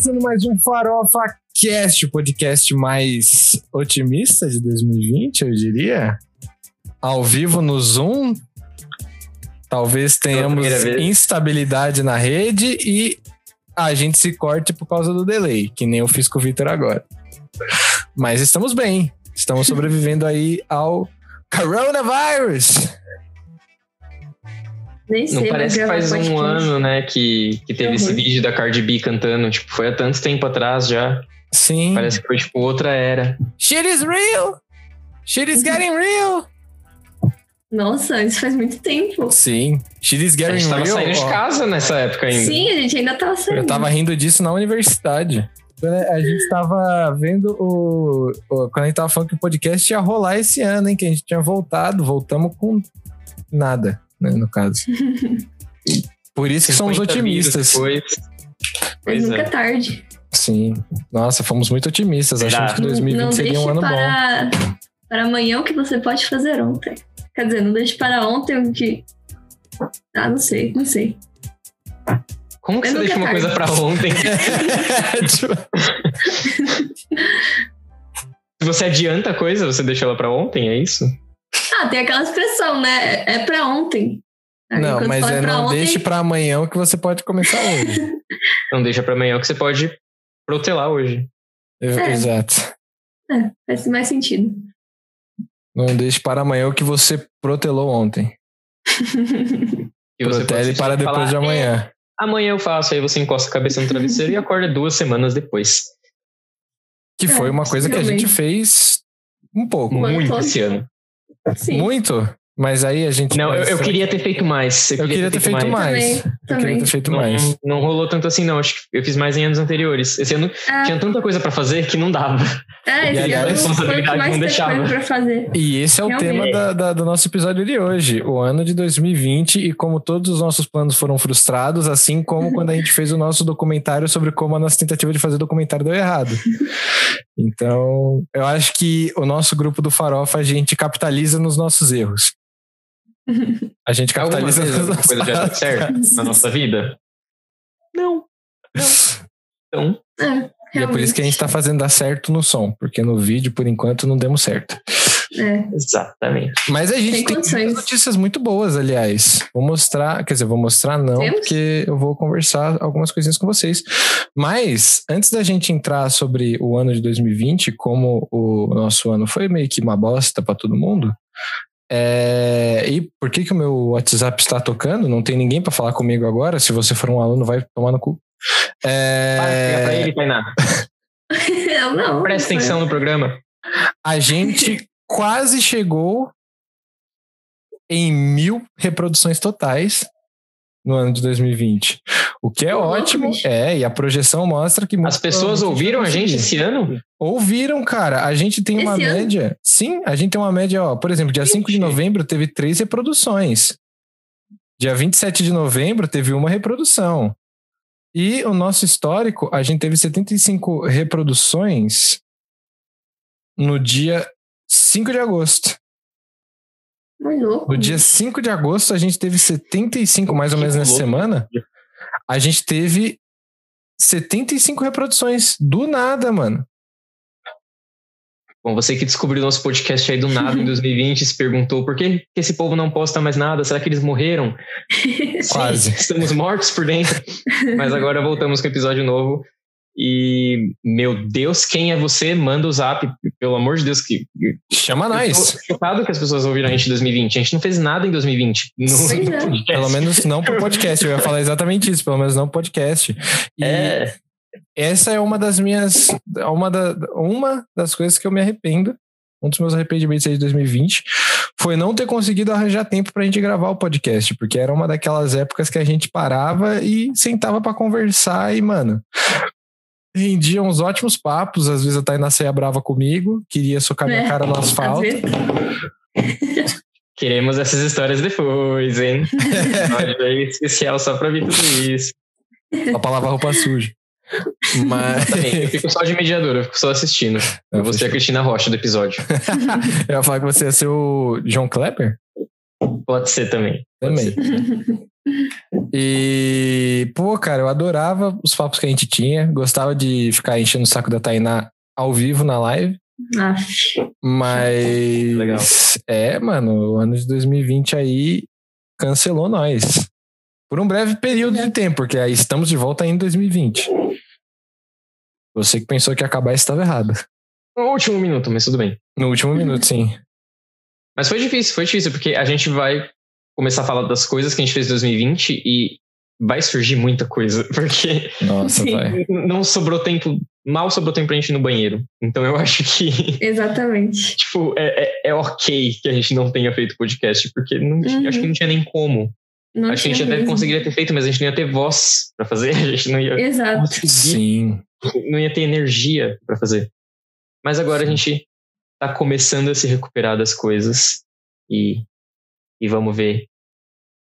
começando mais um Farofa Cast, o podcast mais otimista de 2020, eu diria. Ao vivo no Zoom. Talvez tenhamos instabilidade na rede e a gente se corte por causa do delay, que nem eu fiz com o Vitor agora. Mas estamos bem. Estamos sobrevivendo aí ao coronavirus. Nem sei, Não parece que faz um ano, né, que, que teve Que esse vídeo da Cardi B cantando. Tipo, foi há tanto tempo atrás já. Sim. Parece que foi, tipo, outra era. Shit is real! Shit is getting real! Nossa, isso faz muito tempo. Sim. Shit is A getting gente tava real. saindo de ó. casa nessa época ainda. Sim, a gente ainda tava saindo. Eu tava rindo disso na universidade. A gente tava vendo o, o- Quando a gente tava falando que o podcast ia rolar esse ano, hein? Que a gente tinha voltado, voltamos com nada, né? No caso. Por isso que somos 50 otimistas. Depois. Mas Pois nunca é. tarde. Sim. Nossa, fomos muito otimistas. Achamos que Será? 2020 não seria um ano bom. para, para amanhã o que você pode fazer ontem. Quer dizer, não deixe para ontem o que. Ah, não sei, não sei. Como que Mas você deixa uma é coisa pra ontem? Se você adianta a coisa, você deixa ela pra ontem, é isso? Ah, tem aquela expressão, né? É pra ontem. Aí, não, mas é pra não ontem, deixe pra amanhã o que você pode começar hoje. Não deixa pra amanhã o que você pode protelar hoje. É. Exato. É, faz mais sentido. Não deixe para amanhã o que você protelou ontem. E você Protele para depois falar, de amanhã. "É, amanhã eu faço, aí você encosta a cabeça no travesseiro e acorda duas semanas depois. Que foi É, uma coisa que a gente fez um pouco. Muito esse ano. Sim. Muito? Mas aí a gente. Não, eu, eu queria ter feito mais. Eu queria ter feito mais. Também, Eu queria também. ter feito Não, mais. não rolou tanto assim, não. Acho que eu fiz mais em anos anteriores. Esse ano É, tinha tanta coisa pra fazer que não dava. é, E esse aliás, ano que responsabilidade mais não deixava. coisa pra fazer. E esse é o Realmente. tema da- da- do nosso episódio de hoje, o ano de 2020, e como todos os nossos planos foram frustrados, assim como quando a gente fez o nosso documentário sobre como a nossa tentativa de fazer documentário deu errado. Então, eu acho que o nosso grupo do Farofa, a gente capitaliza nos nossos erros. A gente capitaliza alguma coisa já deu certo na nossa vida? Não. Não. Então, É, E é por isso que a gente tá fazendo dar certo no som, porque no vídeo, por enquanto, não demos certo. É, exatamente. Mas a gente Tem tem, notícias muito boas, aliás. Vou mostrar, quer dizer, vou mostrar não, Temos? porque eu vou conversar algumas coisinhas com vocês. Mas, antes da gente entrar sobre o ano de 2020, como o nosso ano foi meio que uma bosta pra todo mundo, é, e por que, que o meu WhatsApp está tocando? Não tem ninguém pra falar comigo agora. Se você for um aluno, vai tomar no cu. É, Para, pega pra ele, Tainá. eu não. Presta atenção no programa. A gente quase chegou em mil reproduções totais no ano de 2020. O que é ótimo. É, e a projeção mostra que. As pessoas ouviram a gente esse ano? Ouviram, cara. A gente tem uma Esse ano? média. Sim, a gente tem uma média, ó. Por exemplo, dia 5 de novembro teve três reproduções. Dia 27 de novembro teve uma reprodução. E o nosso histórico, a gente teve 75 reproduções no dia 5 de agosto. No dia 5 de agosto, a gente teve 75, mais ou menos nessa semana. A gente teve 75 reproduções. Do nada, mano. Bom, você que descobriu nosso podcast aí do nada em 2020 se perguntou por que que esse povo não posta mais nada? Será que eles morreram? Quase. Estamos mortos por dentro. Mas agora voltamos com o episódio novo. E, meu Deus, quem é você? Manda o zap, pelo amor de Deus. Que, Chama Eu nós. tô chocado que as pessoas ouviram a gente em 2020. A gente não fez nada em 2020. No, é. no podcast. Pelo menos não pro podcast. Eu ia falar exatamente isso. Pelo menos não pro podcast. E É, essa é uma das minhas. Uma, da, uma das coisas que eu me arrependo. Um dos meus arrependimentos aí de 2020 foi não ter conseguido arranjar tempo pra gente gravar o podcast, porque era uma daquelas épocas que a gente parava e sentava pra conversar e, mano, rendia uns ótimos papos. Às vezes a Tainá saía brava comigo, queria socar minha É, cara no asfalto. queremos essas histórias depois, hein? Olha aí, especial só pra ver tudo isso. Só pra lavar roupa suja. Mas. Também, eu fico só de mediador, eu fico só assistindo. Eu vou ser a Cristina Rocha do episódio. Eu ia falar que você ia ser o John Klepper? Pode ser também. Também. E, pô, cara, eu adorava os papos que a gente tinha. Gostava de ficar enchendo o saco da Tainá ao vivo na live. Aff. Mas. Legal. É, mano, o ano de 2020 aí cancelou nós. Por um breve período de tempo, porque aí estamos de volta em 2020. Você que pensou que ia acabar estava errado. No último minuto, mas tudo bem. No último minuto, sim. Mas foi difícil, foi difícil, porque a gente vai começar a falar das coisas que a gente fez em 2020 e vai surgir muita coisa, porque Nossa, Sim. vai. não sobrou tempo, mal sobrou tempo pra gente ir no banheiro. Então eu acho que, Exatamente. tipo, é, é, é ok que a gente não tenha feito podcast, porque não, Uhum. acho que não tinha nem como. Não acho que a gente até mesmo. conseguiria ter feito, mas a gente não ia ter voz pra fazer, a gente não ia Exato. conseguir Sim. não ia ter energia pra fazer. Mas agora a gente tá começando a se recuperar das coisas e, e vamos ver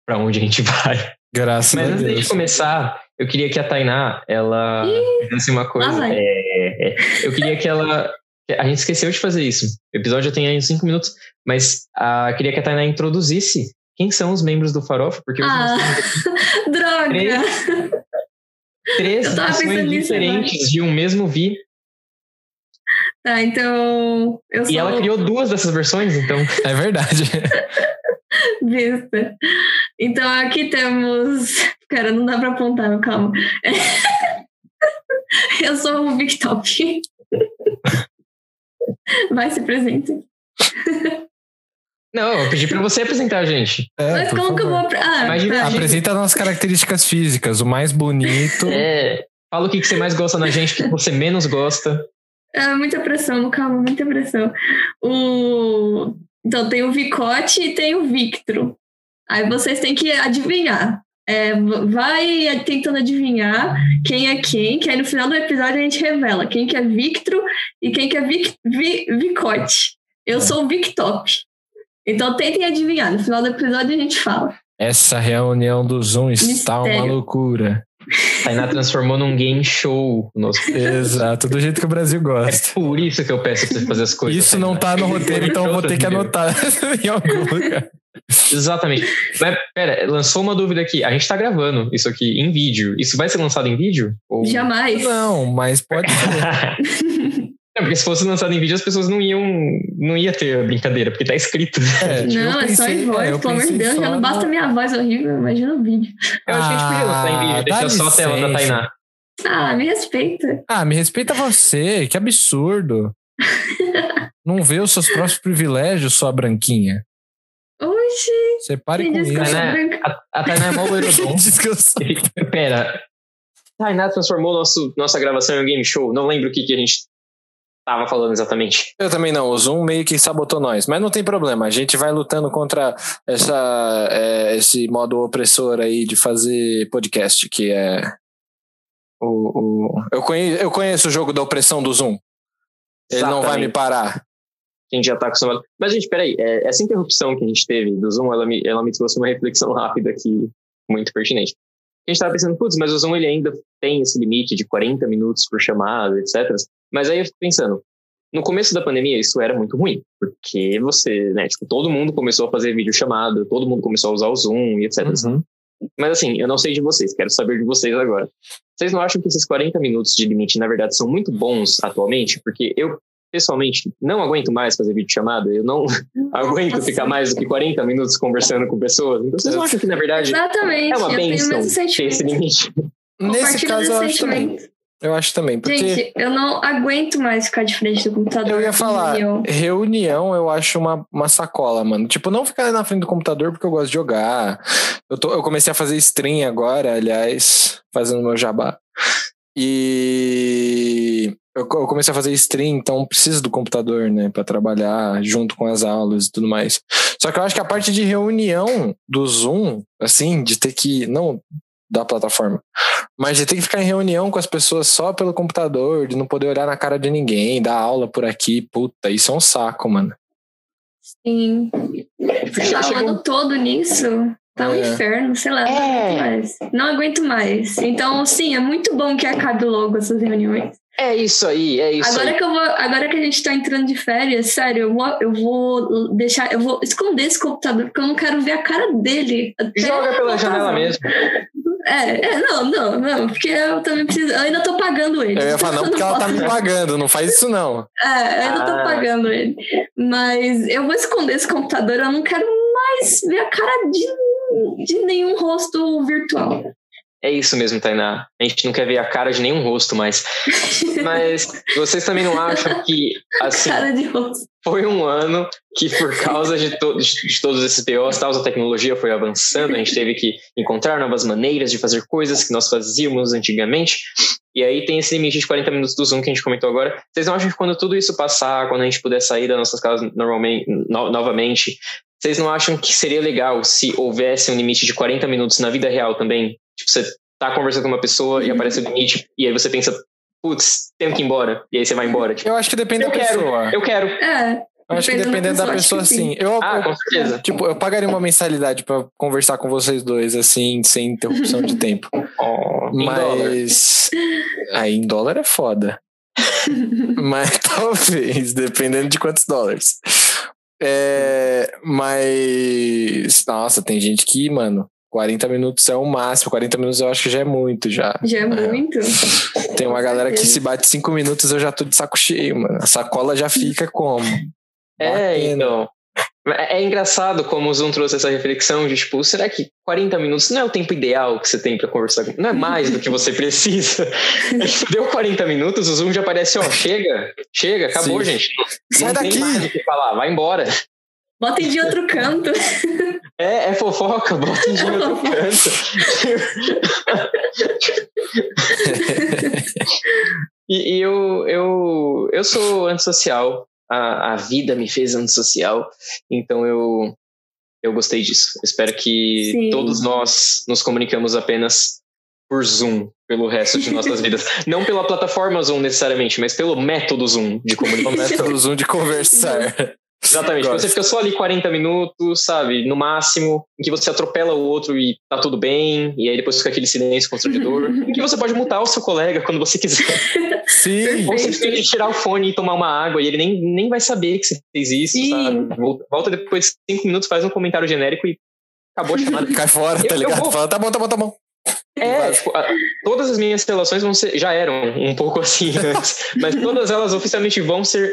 pra onde a gente vai. Graças Mas a antes de Deus. começar, eu queria que a Tainá, ela fizesse uma coisa. É, é, eu queria que ela. A gente esqueceu de fazer isso. O episódio já tem aí uns 5 minutos, mas ah, queria que a Tainá introduzisse quem são os membros do Farofa, porque hoje Ah, nós droga! Três. três versões nisso diferentes de um mesmo Vi. Tá, então. Eu sou E ela criou duas dessas versões, então. É verdade. besta. Então aqui temos. Cara, não dá pra apontar, meu, calma. Eu sou o Big Top. Vai se presente. Não, eu pedi pra você apresentar a gente. É, Mas como que eu favor. vou. Ah, Mais tá. Apresenta as nossas características físicas. O mais bonito. É, fala o que, que você mais gosta na gente, o que você menos gosta. Ah, muita pressão, calma, muita pressão. O... Então tem o Vicote e tem o Victro. Aí vocês têm que adivinhar. É, vai tentando adivinhar quem é quem, que aí no final do episódio a gente revela quem que é Victro e quem que é Vic, Vi- Vicote. Eu sou o Victop. Então tentem adivinhar. No final do episódio a gente fala. Essa reunião do Zoom está uma Mistério. loucura. Tainá transformou num game show o nosso. Exato, do jeito que o Brasil É gosta. por isso que eu peço pra você fazer as coisas. Isso não tá no roteiro, então eu vou ter que anotar em algum lugar. Exatamente. Mas, pera, lançou uma dúvida aqui. A gente tá gravando isso aqui em vídeo. Isso vai ser lançado em vídeo? Ou... Jamais. Não, mas pode ser. Não, porque se fosse lançado em vídeo, as pessoas não iam. Não ia ter a brincadeira, porque tá escrito. É, Não, é só pensei- em voz, é, pelo amor de pensei Deus. Já não basta minha voz horrível, imagina o vídeo. Eu acho que a gente podia lançar em vídeo, Ah, deixar dá só a tela da. Tainá. Ah, me respeita. Ah, me respeita você, que absurdo. Não vê os seus próprios privilégios, sua branquinha. Oxi, Você pare com isso. Tainá, a, a Tainá é mó sou- Pera. Tainá transformou nosso, nossa gravação em um game show. Não lembro o que, que a gente tava falando exatamente. Eu também não, o Zoom meio que sabotou nós, mas não tem problema, a gente vai lutando contra essa, é, esse modo opressor aí de fazer podcast, que é o... o- Eu, conheço, eu conheço o jogo da opressão do Zoom, ele não vai me parar. A gente já tá acostumado. Mas, gente, peraí. é, Essa interrupção que a gente teve do Zoom, ela me, ela me trouxe uma reflexão rápida aqui, muito pertinente. A gente tava pensando, putz, mas o Zoom ele ainda tem esse limite de 40 minutos por chamada, etc. Mas aí eu fico pensando, no começo da pandemia isso era muito ruim, porque você, né, tipo, todo mundo começou a fazer videochamada, todo mundo começou a usar o Zoom e etc. Uhum. Mas assim, eu não sei de vocês, quero saber de vocês agora. Vocês não acham que esses 40 minutos de limite, na verdade, são muito bons atualmente? Porque eu, pessoalmente, não aguento mais fazer videochamada, eu não aguento ficar mais do que 40 minutos conversando com pessoas. Então vocês não acham que, na verdade, Exatamente. é uma eu tenho o benção mesmo ter esse sentimento. limite? Nesse caso eu acho também. Eu acho também, porque Gente, eu não aguento mais ficar de frente do computador. eu ia falar, Eu- reunião eu acho uma, uma sacola, mano. Tipo, não ficar na frente do computador porque eu gosto de jogar. Eu, tô, eu comecei a fazer stream agora, aliás, fazendo meu jabá. E eu, co- eu comecei a fazer stream, então preciso do computador, né, Pra trabalhar junto com as aulas e tudo mais. Só que eu acho que a parte de reunião do Zoom, assim, de ter que. Não da plataforma, mas de ter que ficar em reunião com as pessoas só pelo computador, de não poder olhar na cara de ninguém, dar aula por aqui, puta, isso é um saco, mano. Sim. Sei lá, o Chegou- ano todo nisso. Tá um É. inferno, sei lá, não É. aguento mais. Não aguento mais. Então, sim, é muito bom que acabe logo essas reuniões. É isso aí, é isso Agora aí. que, eu vou, agora que a gente tá entrando de férias, sério, eu vou, eu vou deixar, eu vou esconder esse computador, porque eu não quero ver a cara dele. Joga pela janela mesmo. É, é, não, não, não, porque eu também preciso. Eu ainda tô pagando ele. Eu ia falar, não, porque ela tá me pagando, não faz isso não. É, eu ainda tô Ah. pagando ele. Mas eu vou esconder esse computador, eu não quero mais ver a cara de, de nenhum rosto virtual. É isso mesmo, Tainá. A gente não quer ver a cara de nenhum rosto mais. Mas vocês também não acham que, assim, foi um ano que, por causa de, to de todos esses BOs, tal, a tecnologia foi avançando, a gente teve que encontrar novas maneiras de fazer coisas que nós fazíamos antigamente. E aí tem esse limite de 40 minutos do Zoom que a gente comentou agora. Vocês não acham que quando tudo isso passar, quando a gente puder sair das nossas casas normalmente, no novamente, vocês não acham que seria legal se houvesse um limite de 40 minutos na vida real também? Tipo, você tá conversando com uma pessoa e aparece o limite, e aí você pensa, putz, tenho que ir embora. E aí você vai embora. Tipo, Eu acho que depende eu da quero, pessoa. eu quero. É, Eu acho que Dependendo da da pessoa, sim. sim. Eu, Ah, eu- com certeza. tipo, eu pagaria uma mensalidade pra conversar com vocês dois, assim, sem interrupção de tempo. Oh, em dólar. Mas. Aí em dólar é foda. Mas talvez, dependendo de quantos dólares. É, mas. Nossa, tem gente que, mano, 40 minutos é o máximo. 40 minutos eu acho que já é muito já. já é muito. Tem uma galera que se bate 5 minutos eu já tô de saco cheio, mano. A sacola já fica como? É, Batendo. então. É é engraçado como o Zoom trouxe essa reflexão de tipo, será que 40 minutos não é o tempo ideal que você tem pra conversar? Não é mais do que você precisa. Deu 40 minutos, o Zoom já aparece, ó, chega, chega, acabou, Sim. gente. Sai não daqui! Tem mais o que falar, vai embora. Botem de outro canto. É, é fofoca, bota em outro canto. e e eu, eu, eu sou antissocial. A, a vida me fez antissocial. Então eu, eu gostei disso. Espero que Sim. todos nós nos comunicamos apenas por Zoom pelo resto de nossas vidas. Não pela plataforma Zoom necessariamente, mas pelo método Zoom de comunicação. método Zoom de conversar. Exatamente. Gosto. Você fica só ali 40 minutos, sabe? No máximo, em que você atropela o outro e tá tudo bem, e aí depois fica aquele silêncio constrangedor. em que você pode mutar o seu colega quando você quiser. Sim. Ou simplesmente tirar o fone e tomar uma água, e ele nem, nem vai saber que você fez isso, Sim. sabe? Volta- Volta depois de 5 minutos, faz um comentário genérico e acabou a chamada. Cai fora, tá Eu- ligado? Fala, tá bom, tá bom, tá bom. É, tipo, todas as minhas relações vão ser, já eram um pouco assim antes, mas todas elas oficialmente vão ser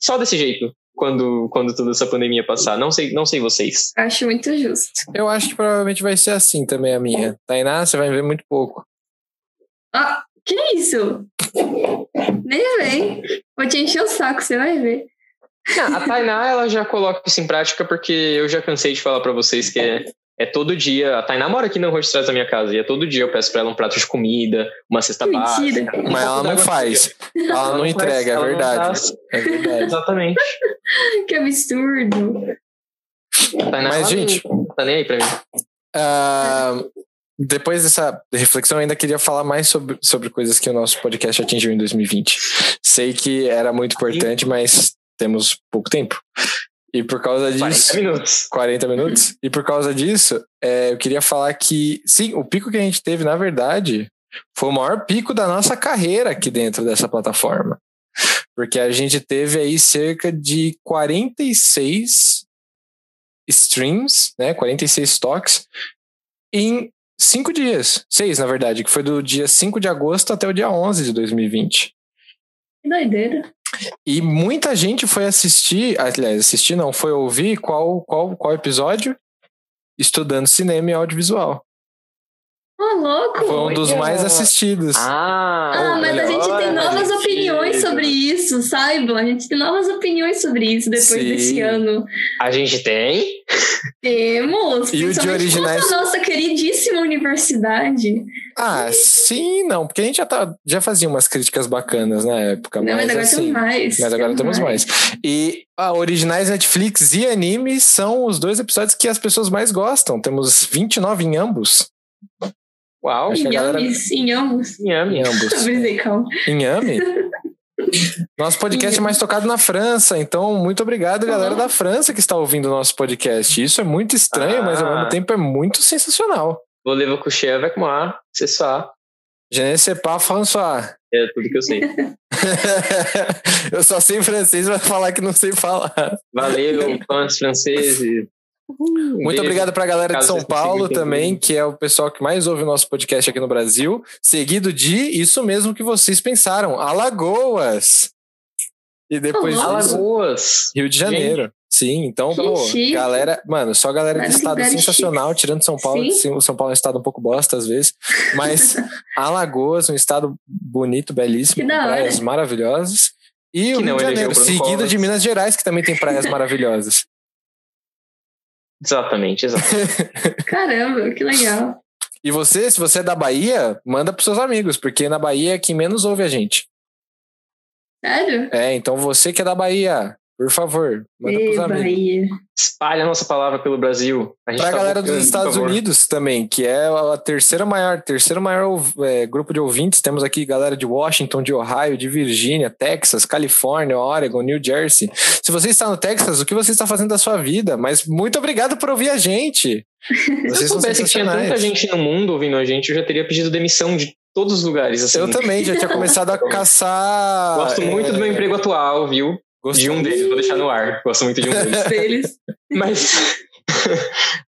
só desse jeito quando, quando toda essa pandemia passar. Não sei, não sei vocês. Acho muito justo. Eu acho que provavelmente vai ser assim também a minha. Tainá, você vai ver muito pouco. Ah, que isso? Nem vem. Vou te encher o saco, você vai ver. Não, a Tainá, ela já coloca isso em prática porque eu já cansei de falar pra vocês que é, é todo dia. A Tainá mora aqui na rua de trás da minha casa e é todo dia eu peço pra ela um prato de comida, uma cesta básica. Mentira. um Mas ela não faz. Ela Ela não não entrega, faz, é verdade. faz. É verdade. Exatamente. Que absurdo. A Tainá, Mas, gente- não tá nem aí pra mim. Ah, depois dessa reflexão, eu ainda queria falar mais sobre, sobre coisas que o nosso podcast atingiu em 2020. Sei que era muito importante, mas temos pouco tempo. E por causa 40 disso. minutos. 40 minutos. E por causa disso, é, eu queria falar que, sim, o pico que a gente teve, na verdade, foi o maior pico da nossa carreira aqui dentro dessa plataforma. Porque a gente teve aí cerca de 46 streams, né? 46 toques em cinco dias. Seis, na verdade, que foi do dia 5 de agosto até o dia 11 de 2020. Que doideira. E muita gente foi assistir, aliás, assistir não, foi ouvir qual, qual, qual episódio? Estudando cinema e audiovisual. Louco. Foi um dos mais assistidos. Ah, Ah, mas a gente tem novas gente. opiniões sobre isso, saibam. A gente tem novas opiniões sobre isso depois Sim. desse ano. A gente tem. Temos, E o de principalmente originais- à nossa queridíssima universidade. Ah, sim, não, porque a gente já, tá, já fazia umas críticas bacanas na época, Não, mas, mas agora assim, temos mais. mas agora temos mais. E a originais Netflix e anime são os dois episódios que as pessoas mais gostam. Temos 29 em ambos. Uau, a galera- inhames. Inhame. Em ambos. Inhame? Nosso podcast é mais tocado na França, então muito obrigado, galera da França que está ouvindo o nosso podcast. Isso é muito estranho, mas ao Ah. mesmo tempo é muito sensacional. Voulez-vous coucher avec moi? C'est ça. Je ne sais pas François. É tudo que eu sei. eu só sei francês, vai falar que não sei falar. Valeu, fãs franceses. Muito Beijo. obrigado pra galera de Caso São vocês Paulo também, que é o pessoal que mais ouve o nosso podcast aqui no Brasil. Seguido de isso mesmo que vocês pensaram, Alagoas. E depois disso, Alagoas. Rio de Janeiro. Sim, então, Que pô, chique. galera, mano, só galera de estado sensacional, tirando São Paulo, Sim. o São Paulo é um estado um pouco bosta às vezes, mas Alagoas, um estado bonito, belíssimo, com praias maravilhosas. E o Que Rio não de Janeiro, seguido de Minas Gerais, que também tem praias maravilhosas. Exatamente, exato. Caramba, que legal. E você, se você é da Bahia, manda pros seus amigos, porque na Bahia é quem menos ouve a gente. Sério? É, então você que é da Bahia, por favor, manda Ei, pros amigos. Espalha a nossa palavra pelo Brasil. A gente Pra tá galera dos Estados. Unidos também, que é a terceira maior, terceiro maior é, grupo de ouvintes. Temos aqui galera de Washington, de Ohio, de Virgínia, Texas, Califórnia, Oregon, New Jersey. Se você está no Texas, o que você está fazendo da sua vida? Mas muito obrigado por ouvir a gente. Se eu Vocês soubesse que tinha tanta gente no mundo ouvindo a gente, eu já teria pedido demissão de todos os lugares. Assim. Eu também já tinha começado a caçar. Gosto muito é, do meu emprego atual, viu? Gosto- De um deles, vou deixar no ar. Gosto muito de um deles. Deles. Mas.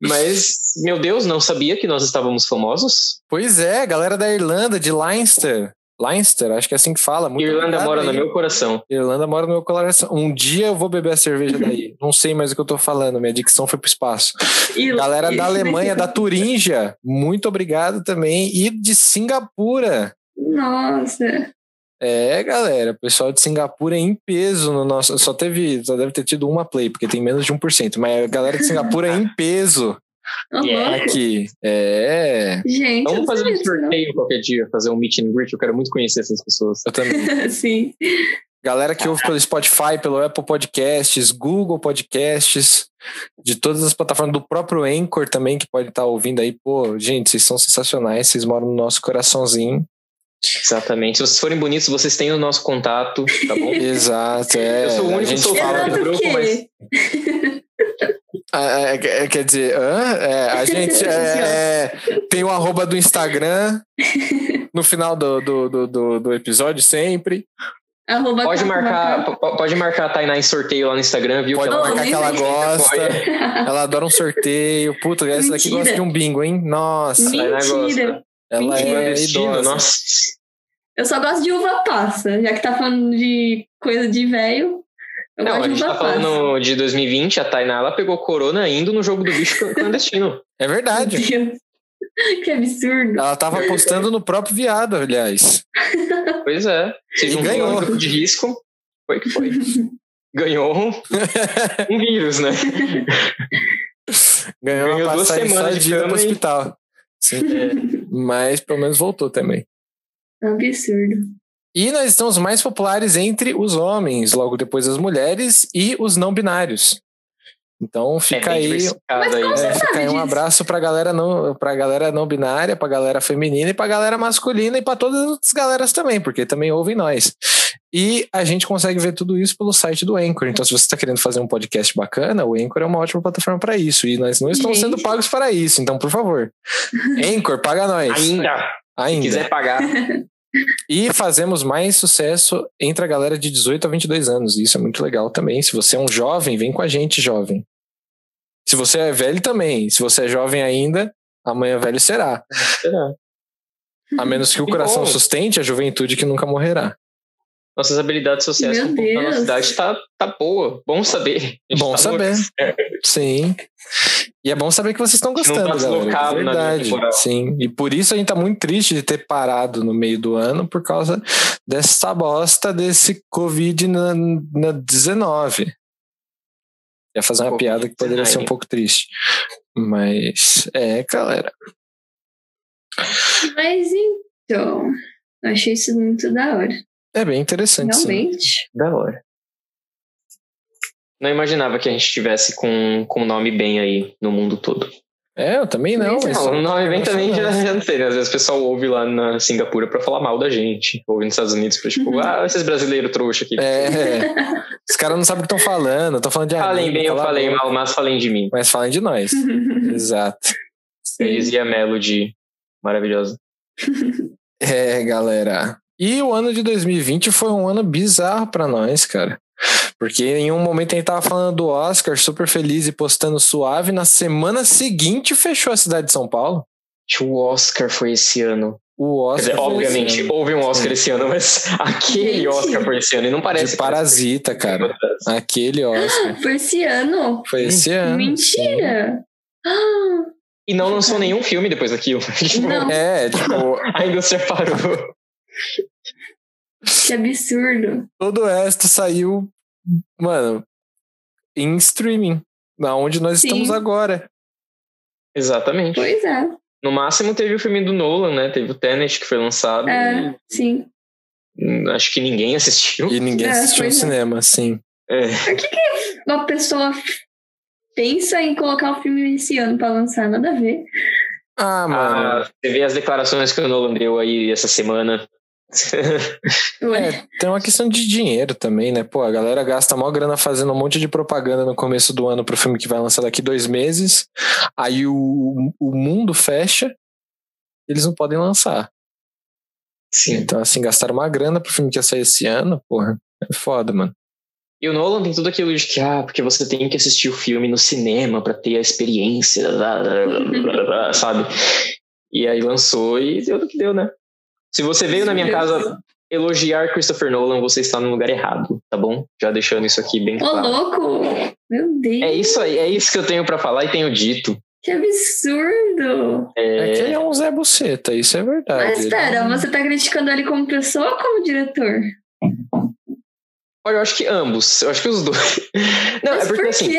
Mas, meu Deus, não sabia que nós estávamos famosos? Pois é, galera da Irlanda, de Leinster. Leinster, acho que é assim que fala. Muito Irlanda mora aí. no meu coração. Irlanda mora no meu coração. Um dia eu vou beber a cerveja daí. Não sei mais o que eu tô falando, minha dicção foi pro espaço. E- Galera e- da Alemanha, da Turíngia, muito obrigado também. E de Singapura. Nossa. É, galera, o pessoal de Singapura é em peso no nosso. Só teve, só deve ter tido uma play, porque tem menos de 1%. Mas a galera de Singapura é em peso louco. aqui. É, Gente, eu Vamos fazer um sorteio qualquer dia, fazer um meet and greet. Eu quero muito conhecer essas pessoas. eu também. Sim. Galera que ouve pelo Spotify, pelo Apple Podcasts, Google Podcasts, de todas as plataformas do próprio Anchor também, que pode estar ouvindo aí. Pô, gente, vocês são sensacionais, vocês moram no nosso coraçãozinho. Exatamente. Se vocês forem bonitos, vocês têm o nosso contato, tá bom? Exato, é. Eu sou o único gente solteiro fala. do grupo, o mas? Ah, é, é, quer dizer, hã? É, a gente é, é, tem o arroba do Instagram no final do, do, do, do, do episódio sempre. Arroba pode marcar, pode marcar a Tainá em sorteio lá no Instagram, viu? Pode que ela marcar que ela gosta. Ela adora um sorteio. Puta, essa daqui Mentira. gosta de um bingo, hein? Nossa, Tainá Mentira. Ela mentira. é Clandestino, idosa. nossa. Eu só gosto de uva passa, já que tá falando de coisa de velho. Eu Não, gosto a de gente uva tá passa. falando de 2020, a Tainá ela pegou corona indo no jogo do bicho clandestino. É verdade. Meu Deus. Que absurdo. Ela tava apostando no próprio viado, aliás. Pois é. Se E juntou ganhou. um grupo de risco, foi que foi. Ganhou um, vírus, né? Ganhou, Ganhou uma duas semanas de cama e- hospital. Sim. É. Mas pelo menos voltou também. Absurdo. E nós estamos mais populares entre os homens, logo depois as mulheres e os não binários. Então fica é aí, Mas é, fica aí um abraço pra galera não, pra galera não binária, pra galera feminina e pra galera masculina e pra todas as galeras também, porque também ouvem nós. E a gente consegue ver tudo isso pelo site do Anchor. Então, se você está querendo fazer um podcast bacana, o Anchor é uma ótima plataforma para isso. E nós não estamos Gente. sendo pagos para isso. Então, por favor, Anchor, paga nós. Ainda, se Ainda. quiser pagar. E fazemos mais sucesso entre a galera de 18 a 22 anos. E isso é muito legal também. Se você é um jovem, vem com a gente, jovem. Se você é velho também. Se você é jovem ainda, amanhã velho será. Será? A menos que o Que coração bom. sustente a juventude que nunca morrerá. Nossas habilidades sociais Meu com da nossa Deus. cidade tá, tá boa. Bom saber. A Bom tá saber. no- Sim. E é bom saber que vocês estão não gostando, tá galera. É verdade. Sim. E por isso a gente tá muito triste de ter parado no meio do ano por causa dessa bosta desse Covid na, na 19. Ia fazer uma Covid-19. piada que poderia ser um pouco triste. Mas é, galera. Mas então, eu achei isso muito da hora. É bem interessante. sim. Realmente. Da hora. Não imaginava que a gente estivesse com com o nome bem aí no mundo todo. É, eu também não. É. mas- Não, o nome bem também já, já não sei, né? Às vezes o pessoal ouve lá na Singapura pra falar mal da gente. Ouve nos Estados Unidos pra tipo, Uhum. ah, esses brasileiros trouxa aqui. É, os caras não sabem o que estão falando. Estão falando de Falem bem, eu a falei mal, mas falem de mim. Mas falem de nós. Exato. Eu dizia Melody maravilhosa. É, galera. E o ano de 2020 foi um ano bizarro para nós, cara. Porque em um momento a gente tava falando do Oscar, super feliz e postando suave. Na semana seguinte fechou a cidade de São Paulo. O Oscar foi esse ano. O Oscar. Dizer, obviamente, houve um Oscar Sim. esse ano, mas aquele. Oscar foi esse ano e não parece. De Parasita, cara. Aquele Oscar. Foi esse ano. Foi esse ano. Mentira. E não lançou nenhum filme depois daquilo. Não. É, tipo. a indústria parou. Que absurdo. Todo o resto saiu, mano, em streaming. Na onde nós Sim. estamos agora. Exatamente. Pois é. No máximo teve o filme do Nolan, né? Teve o Tenet que foi lançado. É, e... sim. Acho que ninguém assistiu. E ninguém é, assistiu no é. cinema, sim. É. Por que, que uma pessoa pensa em colocar o filme esse ano pra lançar? Nada a ver. Ah, mano. Ah, você vê as declarações que o Nolan deu aí essa semana. É, tem uma questão de dinheiro também, né? Pô, a galera gasta maior grana fazendo um monte de propaganda no começo do ano pro filme que vai lançar daqui dois meses. Aí o, o mundo fecha, eles não podem lançar. Sim. Então, assim, gastaram uma grana pro filme que ia sair esse ano, porra. É foda, mano. E o Nolan tem tudo aquilo de que, ah, porque você tem que assistir o filme no cinema para ter a experiência, sabe? E aí lançou e deu do que deu, né? Se você veio na minha casa elogiar Christopher Nolan, você está no lugar errado, tá bom? Já deixando isso aqui bem claro. Ô, louco! Meu Deus! É isso aí, é isso que eu tenho para falar e tenho dito. Que absurdo! É... é que ele é um Zé Buceta, isso é verdade. Mas espera, ele... você tá criticando ele como pessoa ou como diretor? Olha, eu acho que ambos. Eu acho que os dois. Não, Mas é porque por assim.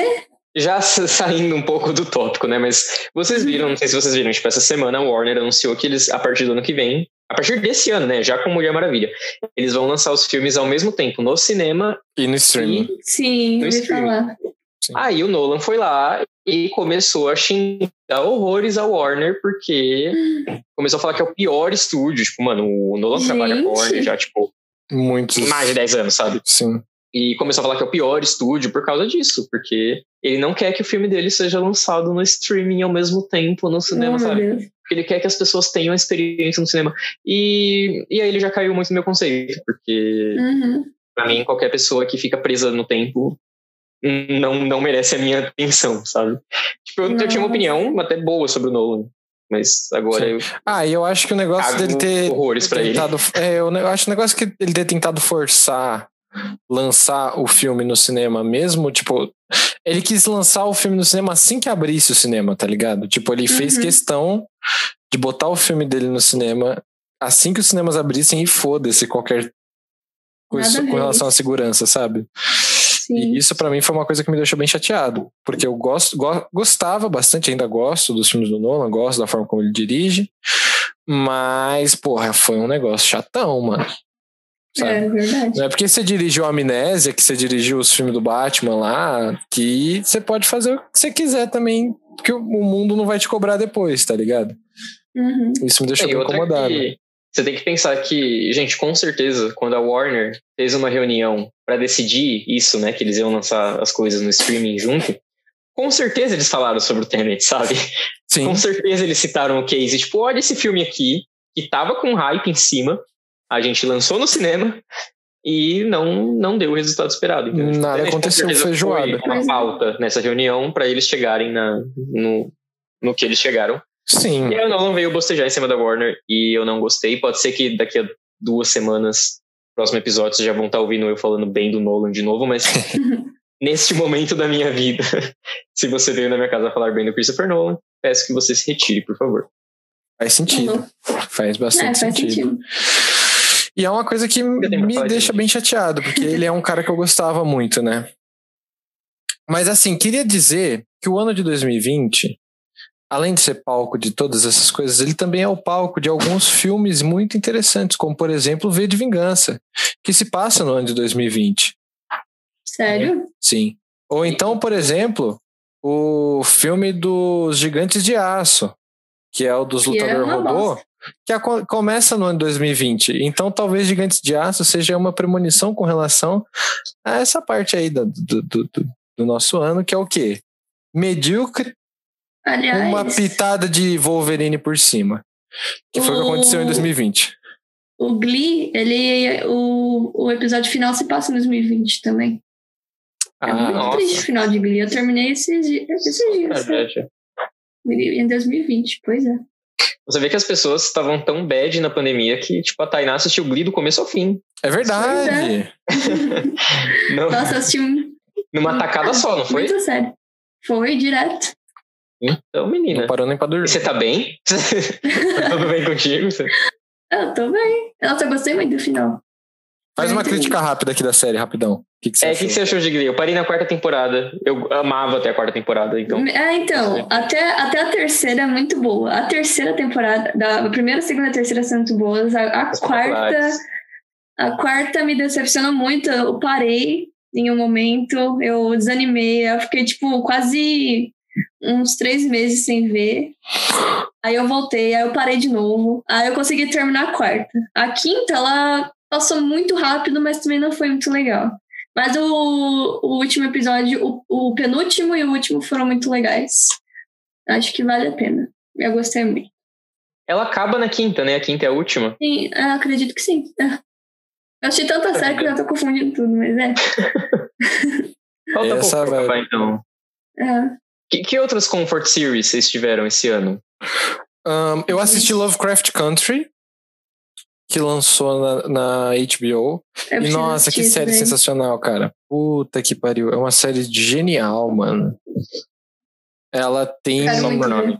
Já saindo um pouco do tópico, né? Mas vocês viram, não sei se vocês viram, tipo, essa semana a Warner anunciou que eles, a partir do ano que vem, a partir desse ano, né? Já com Mulher Maravilha, eles vão lançar os filmes ao mesmo tempo no cinema e no streaming. E Sim, no streaming. falar. Sim. Aí o Nolan foi lá e começou a xingar horrores a Warner, porque começou a falar que é o pior estúdio. Tipo, mano, o Nolan Gente. trabalha com a Warner já, tipo, Muitos. mais de 10 anos, sabe? Sim. E começou a falar que é o pior estúdio por causa disso, porque ele não quer que o filme dele seja lançado no streaming ao mesmo tempo no cinema, Oh, meu sabe? Porque ele quer que as pessoas tenham a experiência no cinema. E, e aí ele já caiu muito no meu conceito, porque Uhum. pra mim qualquer pessoa que fica presa no tempo não, não merece a minha atenção, sabe? Tipo, eu, eu tinha uma opinião até boa sobre o Nolan, mas agora Sim. eu Ah, e eu acho que o negócio cago dele ter horrores pra ele. tentado. É, eu ne- eu acho o negócio que ele ter tentado forçar lançar o filme no cinema mesmo, tipo, ele quis lançar o filme no cinema assim que abrisse o cinema, tá ligado? Tipo, ele fez Uhum. questão de botar o filme dele no cinema assim que os cinemas abrissem e foda-se qualquer coisa com relação à segurança, sabe? Sim. E isso pra mim foi uma coisa que me deixou bem chateado, porque eu gosto, go- gostava bastante, ainda gosto dos filmes do Nolan, gosto da forma como ele dirige, mas, porra, foi um negócio chatão, mano. Sabe? É verdade. Não é porque você dirigiu Amnésia, que você dirigiu os filmes do Batman lá, que você pode fazer o que você quiser também, que o mundo não vai te cobrar depois, tá ligado? Uhum. Isso me deixou É, incomodado. que Você tem que pensar que, gente, com certeza, quando a Warner fez uma reunião para decidir isso, né, que eles iam lançar as coisas no streaming junto, com certeza eles falaram sobre o Tenet, sabe? Sim, Com certeza eles citaram o case, tipo, olha esse filme aqui, que tava com hype em cima, a gente lançou no cinema e não, não deu o resultado esperado. Tipo, Nada com aconteceu, feijoada. Foi uma pauta nessa reunião para eles chegarem na, no, no que eles chegaram. sim. E o Nolan veio bostejar em cima da Warner e eu não gostei. Pode ser que daqui a duas semanas, próximo episódio, vocês já vão estar ouvindo eu falando bem do Nolan de novo, mas neste momento da minha vida, se você veio na minha casa falar bem do Christopher Nolan, peço que você se retire, por favor. Faz sentido. Uhum. Faz É, bastante faz sentido. sentido. E é uma coisa que me deixa bem chateado, porque ele é um cara que eu gostava muito, né? Mas assim, queria dizer que o ano de 2020, além de ser palco de todas essas coisas, ele também é o palco de alguns filmes muito interessantes, como por exemplo V de Vingança, que se passa no ano de 2020. Sério? Sim. Ou então, por exemplo, o filme dos Gigantes de Aço, que é o dos é Lutador Robô. Que aco- começa no ano de 2020. Então, talvez Gigantes de Aço seja uma premonição com relação a essa parte aí do, do, do, do- nosso ano, que é o quê? Medíocre, Aliás, uma pitada de Wolverine por cima. Que foi o que aconteceu em o- 2020. o Glee, ele, o, o episódio final se passa em 2020 também. É Ah, muito nossa. triste o final de Glee. Eu terminei esses, esses dias. né? Em 2020, pois é. Você vê que as pessoas estavam tão bad na pandemia que, tipo, a Tainá assistiu Glee do começo ao fim. é verdade. Não, Nossa, eu assisti um- numa tacada só, não foi? muito sério. Foi direto. Então, menina. Não parou nem pra dormir. Você tá bem? tá tudo bem contigo? Eu tô bem. Nossa, eu gostei muito do final. Faz uma crítica rápida aqui da série, rapidão. O que, que você É, o achou? que, que você achou de Glee? Eu parei na quarta temporada. Eu amava até a quarta temporada, então. É, então, até, até a terceira é muito boa. A terceira temporada, da a primeira, segunda e terceira são muito boas. A, a quarta, a quarta me decepcionou muito. Eu parei em um momento, eu desanimei, eu fiquei, tipo, quase uns três meses sem ver. Aí eu voltei, aí eu parei de novo. Aí eu consegui terminar a quarta. A quinta, ela passou muito rápido, mas também não foi muito legal. Mas o, o último episódio, o, o penúltimo e o último foram muito legais. Acho que vale a pena. Eu gostei muito. Ela acaba na quinta, né? A quinta é a última. Sim, eu acredito que sim. Eu achei tanta série que eu já tô confundindo tudo, mas é. Falta Essa pouco pra vai- acabar, então. é. Que, que outras Comfort Series vocês tiveram esse ano? Ahn, eu assisti Lovecraft Country, que lançou na, na HBO. Eu E nossa, que série sensacional, cara. Puta que pariu. É uma série genial, mano. Ela tem. Por ver. nome.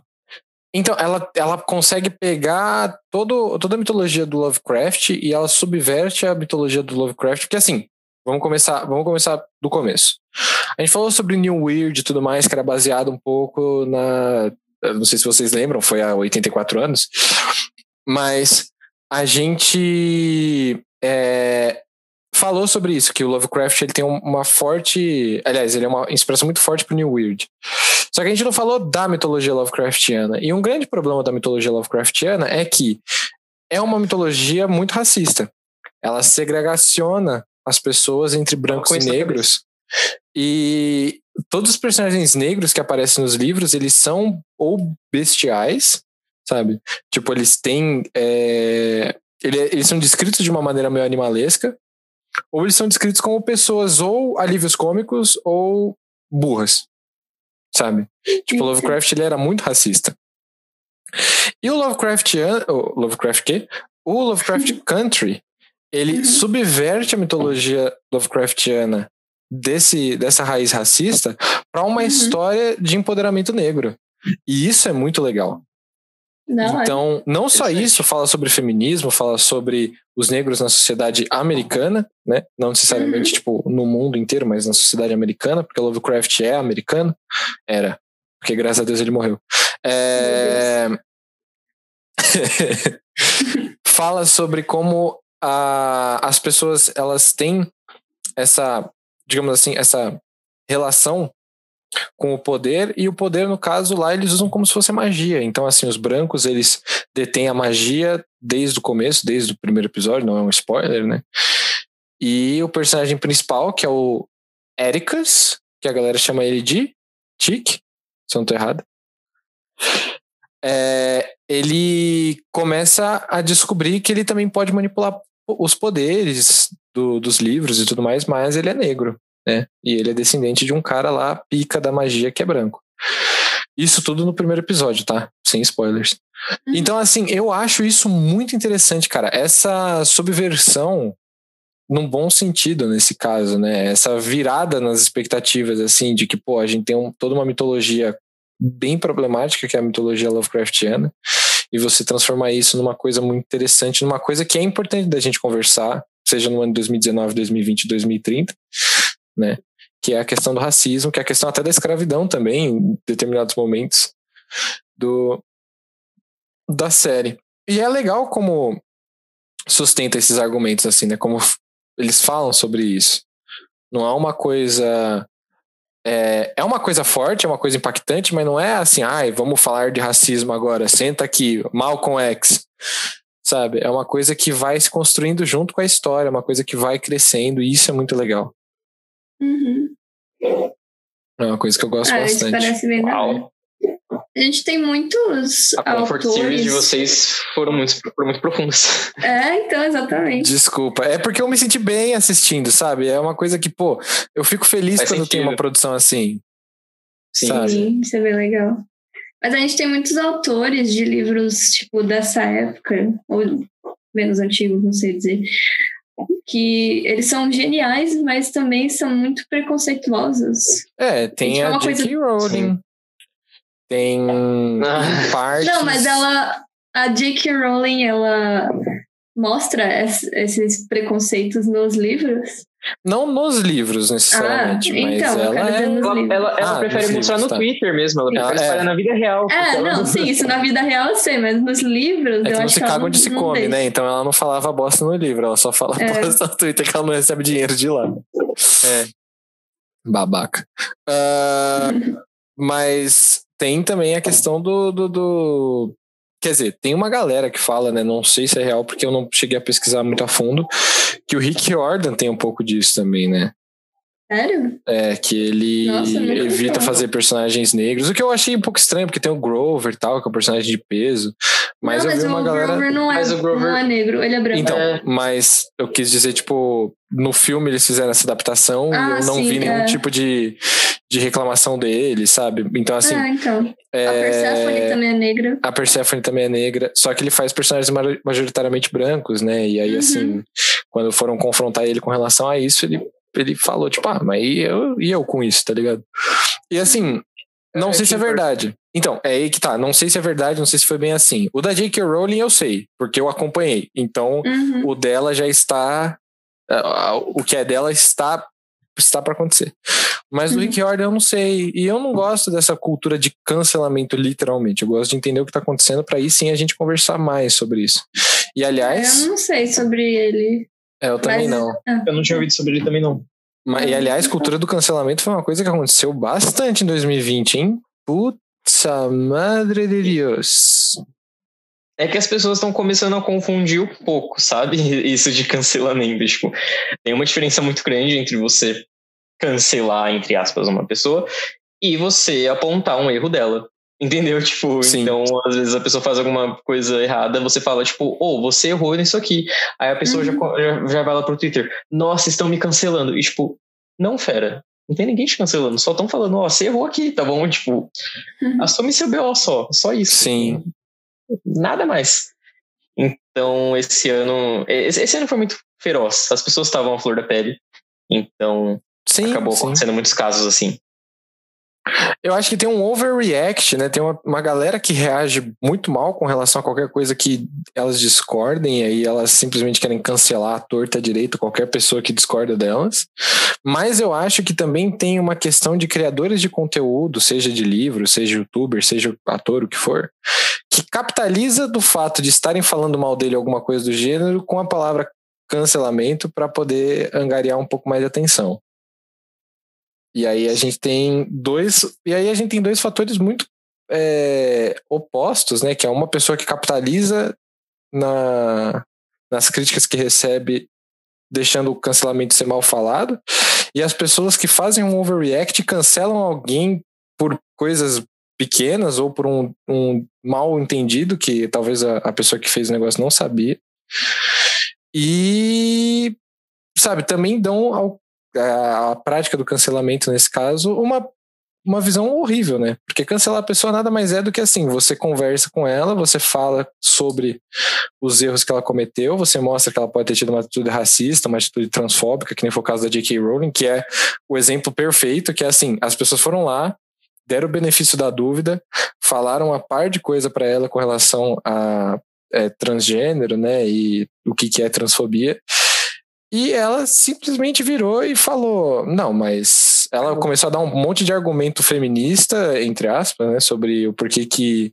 Então, ela, ela consegue pegar todo, toda a mitologia do Lovecraft e ela subverte a mitologia do Lovecraft, porque assim, vamos começar, vamos começar do começo. A gente falou sobre New Weird e tudo mais, que era baseado um pouco na. Não sei se vocês lembram, foi há 84 anos. Mas a gente é, falou sobre isso, que o Lovecraft ele tem um- uma forte. Aliás, ele é uma inspiração muito forte pro New Weird. Só que a gente não falou da mitologia Lovecraftiana. E um grande problema da mitologia Lovecraftiana é que é uma mitologia muito racista. Ela segregaciona as pessoas entre brancos e negros. E todos os personagens negros que aparecem nos livros, eles são ou bestiais, sabe? Tipo, eles têm. é, ele- eles são descritos de uma maneira meio animalesca, ou eles são descritos como pessoas ou alívios cômicos ou burras, sabe? Tipo, o Lovecraft ele era muito racista. E o Lovecraft, o Lovecraft quê? O Lovecraft Country, ele Uhum. subverte a mitologia Lovecraftiana desse dessa raiz racista para uma Uhum. história de empoderamento negro. E isso é muito legal. Não, Então, não só isso, fala sobre feminismo, fala sobre os negros na sociedade americana, né? Não necessariamente, tipo, no mundo inteiro, mas na sociedade americana, porque o Lovecraft é americano. Era. Porque graças a Deus ele morreu. É... fala sobre como a, as pessoas, elas têm essa, digamos assim, essa relação com o poder e o poder no caso lá eles usam como se fosse magia. Então assim, os brancos eles detêm a magia desde o começo, desde o primeiro episódio, não é um spoiler, né? E o personagem principal, que é o Ericus, que a galera chama ele de Tic, se eu não tô errado. É, ele começa a descobrir que ele também pode manipular os poderes do- dos livros e tudo mais, mas ele é negro né? E ele é descendente de um cara lá, pica da magia, que é branco. Isso tudo no primeiro episódio, tá? Sem spoilers. Uhum. Então, assim, eu acho isso muito interessante, cara. Essa subversão, num bom sentido nesse caso, né? Essa virada nas expectativas, assim, de que, pô, a gente tem um- toda uma mitologia bem problemática, que é a mitologia Lovecraftiana, e você transformar isso numa coisa muito interessante, numa coisa que é importante da gente conversar, seja no ano de 2019, 2020, 2030, né? Que é a questão do racismo, que é a questão até da escravidão também, em determinados momentos do da série. E é legal como sustenta esses argumentos assim, né? Como eles falam sobre isso. Não é uma coisa é, é uma coisa forte, é uma coisa impactante, mas não é assim, ai, vamos falar de racismo agora, senta aqui, Malcolm X, sabe? É uma coisa que vai se construindo junto com a história, é uma coisa que vai crescendo, e isso é muito legal. Uhum. É uma coisa que eu gosto Ah, isso bastante. parece bem. Uau. A gente tem muitos A Comfort autores... Series de vocês foram muito, foram muito profundas. É, então, exatamente. Desculpa. É porque eu me senti bem assistindo, sabe? É uma coisa que, pô, eu fico feliz Faz quando tem sentido. uma produção assim. Sim. Sabe? Sim, isso é bem legal. Mas a gente tem muitos autores de livros, tipo, dessa época, ou menos antigos, não sei dizer, que eles são geniais, mas também são muito preconceituosos. É, tem Gente, é a J.K. Rowling. Tem Ah. partes. Não, mas ela. A J.K. Rowling, ela mostra es- esses preconceitos nos livros. Não nos livros, necessariamente, Ah, mas então, ela é. Ela, ela, ela Ah, prefere mostrar livros, no tá. Twitter mesmo, ela prefere É. espalhar na vida real. É, ela não, sim, isso na vida real eu sei, mas nos livros É eu que não acho se que ela caga não, onde se não come, deixa. né? Então ela não falava bosta no livro, ela só fala É. bosta no Twitter que ela não recebe dinheiro de lá. É. Babaca. Ah, mas tem também a questão do, do, do- Quer dizer, tem uma galera que fala, né? Não sei se é real, porque eu não cheguei a pesquisar muito a fundo, que o Rick Jordan tem um pouco disso também, né? Sério? É, que ele Nossa, evita falar. fazer personagens negros, o que eu achei um pouco estranho, porque tem o Grover e tal, que é um personagem de peso. Mas não, eu mas vi uma o galera. Grover não é, Mas o Grover- não é negro, ele é branco. Então, É. mas eu quis dizer, tipo, no filme eles fizeram essa adaptação Ah, e eu não sim, vi nenhum é. tipo de, de reclamação dele, sabe? Então, assim. ah, então. é, A Persephone também é negra. a Persephone também é negra, só que ele faz personagens ma- majoritariamente brancos, né? E aí, Uhum. assim, quando foram confrontar ele com relação a isso, ele, ele falou, tipo, ah, mas e eu, e eu com isso, tá ligado? E assim, não É, sei se é que verdade. Então, é aí que tá. Não sei se é verdade, não sei se foi bem assim. O da J.K. Rowling eu sei, porque eu acompanhei. Então, Uhum. o dela já está. O que é dela está está para acontecer. Mas do Uhum. Rick Jordan eu não sei. E eu não gosto dessa cultura de cancelamento, literalmente. Eu gosto de entender o que está acontecendo para aí sim a gente conversar mais sobre isso. E aliás, Eu não sei sobre ele. é, eu também mas- não. Eu não tinha ouvido sobre ele também, não. Mas, e aliás, cultura do cancelamento foi uma coisa que aconteceu bastante em 2020, hein? Putza madre de Deus. É que as pessoas estão começando a confundir um pouco, sabe? Isso de cancelamento. Tipo, tem uma diferença muito grande entre você cancelar, entre aspas, uma pessoa e você apontar um erro dela. Entendeu? Tipo, Sim. então, às vezes a pessoa faz alguma coisa errada, você fala, tipo, oh, você errou nisso aqui. Aí a pessoa já, co- já, já vai lá pro Twitter, nossa, estão me cancelando. E, tipo, não, fera. Não tem ninguém te cancelando, só estão falando, ó, você errou aqui, tá bom? Tipo, Uhum. assume seu BO só, só isso. Sim. Nada mais. Então, esse ano. Esse, esse ano foi muito feroz. As pessoas estavam à flor da pele. Então, Sim, acabou sim. acontecendo muitos casos assim. Eu acho que tem um overreact, né? Tem uma, uma galera que reage muito mal com relação a qualquer coisa que elas discordem, e aí elas simplesmente querem cancelar a torta direito qualquer pessoa que discorda delas. Mas eu acho que também tem uma questão de criadores de conteúdo, seja de livro, seja youtuber, seja ator, o que for, que capitaliza do fato de estarem falando mal dele alguma coisa do gênero com a palavra cancelamento para poder angariar um pouco mais de atenção. E aí a gente tem dois. E aí a gente tem dois fatores muito é, opostos, né? Que é uma pessoa que capitaliza na, nas críticas que recebe, deixando o cancelamento ser mal falado, e as pessoas que fazem um overreact cancelam alguém por coisas pequenas ou por um, um mal entendido que talvez a, a pessoa que fez o negócio não sabia. E sabe, também dão ao a, a prática do cancelamento nesse caso uma, uma visão horrível, né? Porque cancelar a pessoa nada mais é do que assim, você conversa com ela, você fala sobre os erros que ela cometeu, você mostra que ela pode ter tido uma atitude racista, uma atitude transfóbica, que nem foi o caso da J.K. Rowling, que é o exemplo perfeito, que é assim, as pessoas foram lá, deram o benefício da dúvida, falaram uma par de coisa para ela com relação a é, transgênero, né, e o que, que é transfobia, e ela simplesmente virou e falou: não, mas ela começou a dar um monte de argumento feminista, entre aspas, né, sobre o porquê que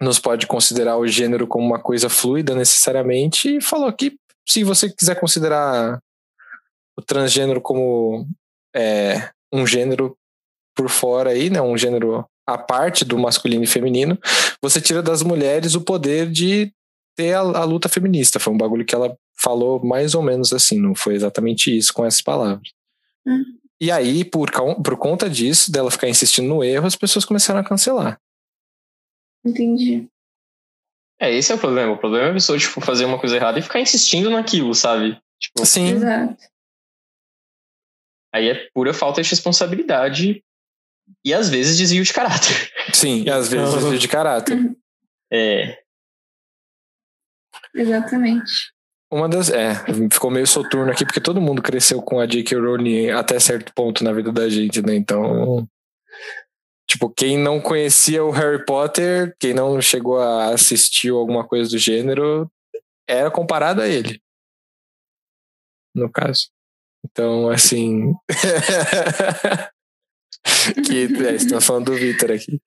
nos pode considerar o gênero como uma coisa fluida necessariamente, e falou que se você quiser considerar o transgênero como é, um gênero por fora aí, né, um gênero à parte do masculino e feminino, você tira das mulheres o poder de ter a, a luta feminista. Foi um bagulho que ela falou mais ou menos assim, não foi exatamente isso com essas palavras. Hum. E aí, por, por conta disso, dela ficar insistindo no erro, as pessoas começaram a cancelar. Entendi. É, esse é o problema. O problema é a pessoa, tipo, fazer uma coisa errada e ficar insistindo naquilo, sabe? Tipo, Sim. Exato. aí é pura falta de responsabilidade e às vezes desvio de caráter. Sim, e às vezes desvio de caráter. É, Exatamente. Uma das. É, ficou meio soturno aqui, porque todo mundo cresceu com a J.K. Rowling até certo ponto na vida da gente, né? Então. Tipo, quem não conhecia o Harry Potter, quem não chegou a assistir alguma coisa do gênero, era comparado a ele. No caso. Então, assim. que é, estamos falando do Victor aqui.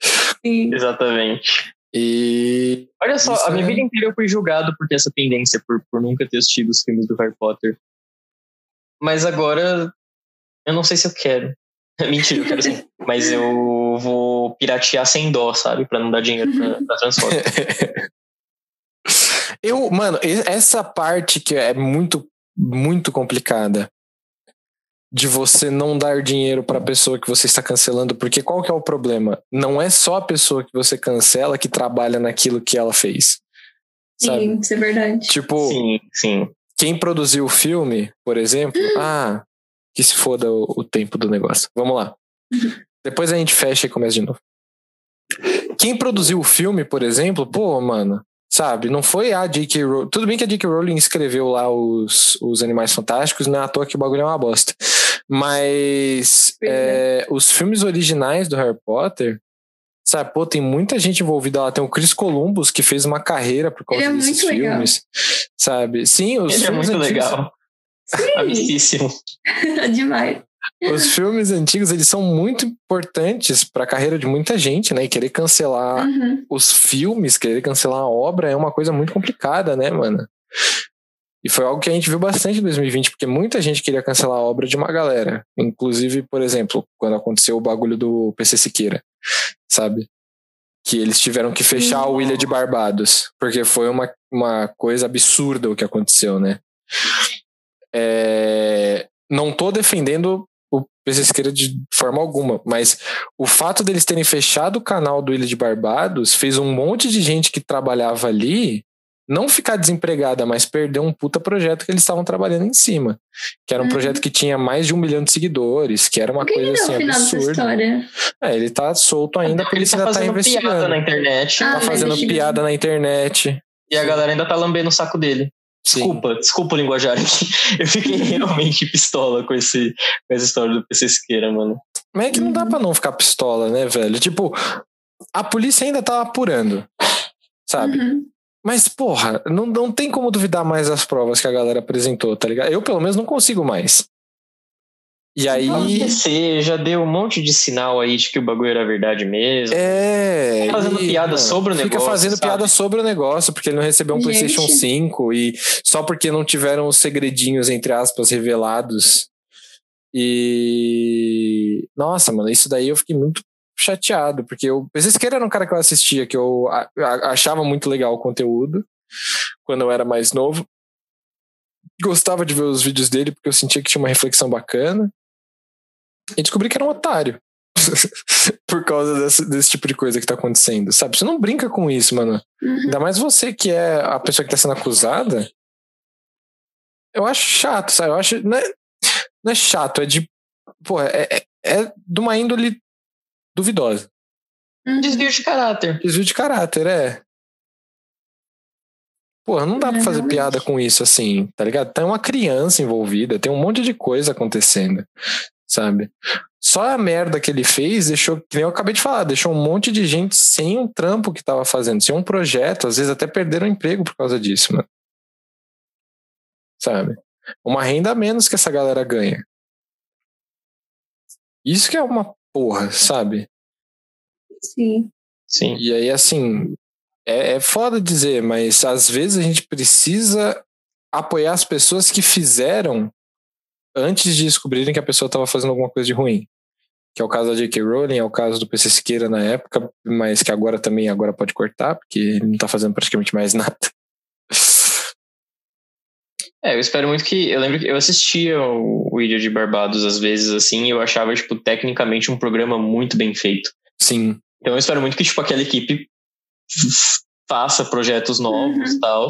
Sim. exatamente. E. Olha só, Isso a minha é- vida inteira eu fui julgado por ter essa tendência, por, por nunca ter assistido os filmes do Harry Potter. Mas agora, eu não sei se eu quero. Mentira, eu quero sim. Mas eu vou piratear sem dó, sabe? Pra não dar dinheiro pra, pra Transformers. Eu, mano, essa parte que é muito, muito complicada de você não dar dinheiro para a pessoa que você está cancelando, porque qual que é o problema? Não é só a pessoa que você cancela que trabalha naquilo que ela fez. Sabe? Sim, isso é verdade. Tipo, Sim, sim. quem produziu o filme, por exemplo, ah, que se foda o, o tempo do negócio. Vamos lá. Depois a gente fecha e começa de novo. Quem produziu o filme, por exemplo, pô, mano, sabe, não foi a J.K. Rowling. Tudo bem que a J.K. Rowling escreveu lá os, os Animais Fantásticos, não é à toa que o bagulho é uma bosta. Mas Pois é, os filmes originais do Harry Potter, sabe, pô, tem muita gente envolvida lá. Tem o Chris Columbus, que fez uma carreira por causa Ele é desses muito legal. filmes. Sabe? Sim, os Ele é filmes muito antigos- legal. Sim, Amicíssimo. demais. Os filmes antigos, eles são muito importantes para a carreira de muita gente, né? E querer cancelar Uhum. os filmes, querer cancelar a obra é uma coisa muito complicada, né, mano? E foi algo que a gente viu bastante em 2020, porque muita gente queria cancelar a obra de uma galera. Inclusive, por exemplo, quando aconteceu o bagulho do PC Siqueira, sabe? Que eles tiveram que fechar o Ilha de Barbados, porque foi uma, uma coisa absurda o que aconteceu, né? É, não tô defendendo o PC Siqueira de forma alguma, mas o fato deles terem fechado o canal do Ilha de Barbados fez um monte de gente que trabalhava ali não ficar desempregada, mas perder um puta projeto que eles estavam trabalhando em cima. Que era um Uhum. projeto que tinha mais de um milhão de seguidores, que era uma que, coisa assim o final dessa absurda. história? É, ele tá solto ainda, porque Ele ele tá ainda tá fazendo piada investigando. na internet Ah, Tá fazendo piada na internet. e a galera ainda tá lambendo o saco dele. Sim. Desculpa, desculpa o linguajar aqui. Eu fiquei realmente pistola com, esse, com essa história do PC Siqueira, mano. Mas é que não dá Uhum. pra não ficar pistola, né, velho? Tipo, a polícia ainda tá apurando, sabe? Uhum. Mas, porra, não, não tem como duvidar mais das provas que a galera apresentou, tá ligado? Eu, pelo menos, não consigo mais. E aí. PC já deu um monte de sinal aí de que o bagulho era verdade mesmo. É. Fica fazendo e, piada sobre o Fica negócio, fazendo sabe? piada sobre o negócio, porque ele não recebeu um Gente. PlayStation 5 e só porque não tiveram os segredinhos, entre aspas, revelados. E. Nossa, mano, isso daí eu fiquei muito chateado, porque o PC Siqueira era um cara que eu assistia, que eu a- a- achava muito legal o conteúdo quando eu era mais novo. Gostava de ver os vídeos dele, porque eu sentia que tinha uma reflexão bacana. E descobri que era um otário. Por causa desse, desse tipo de coisa que tá acontecendo, sabe? Você não brinca com isso, mano. Uhum. Ainda mais você que é a pessoa que tá sendo acusada. Eu acho chato, sabe? Eu acho. Não é, não é chato, é de. Pô, é, é, é de uma índole duvidosa. Uhum. Desvio de caráter. Desvio de caráter, é. Porra, não dá pra É, fazer realmente. piada com isso assim, tá ligado? Tem uma criança envolvida, tem um monte de coisa acontecendo, sabe? Só a merda que ele fez deixou, que nem eu acabei de falar, deixou um monte de gente sem um trampo que tava fazendo, sem um projeto, às vezes até perderam o emprego por causa disso, mano. Sabe? Uma renda a menos que essa galera ganha. Isso que é uma porra, sabe? Sim. Sim. E aí, assim, é, é foda dizer, mas às vezes a gente precisa apoiar as pessoas que fizeram antes de descobrirem que a pessoa estava fazendo alguma coisa de ruim. Que é o caso da J.K. Rowling, é o caso do PC Siqueira na época, mas que agora também agora pode cortar, porque ele não tá fazendo praticamente mais nada. É, eu espero muito que. Eu lembro que eu assistia o, o Ilha de Barbados às vezes, assim, e eu achava, tipo, tecnicamente um programa muito bem feito. Sim, Então eu espero muito que, tipo, aquela equipe faça projetos novos e Uhum. tal.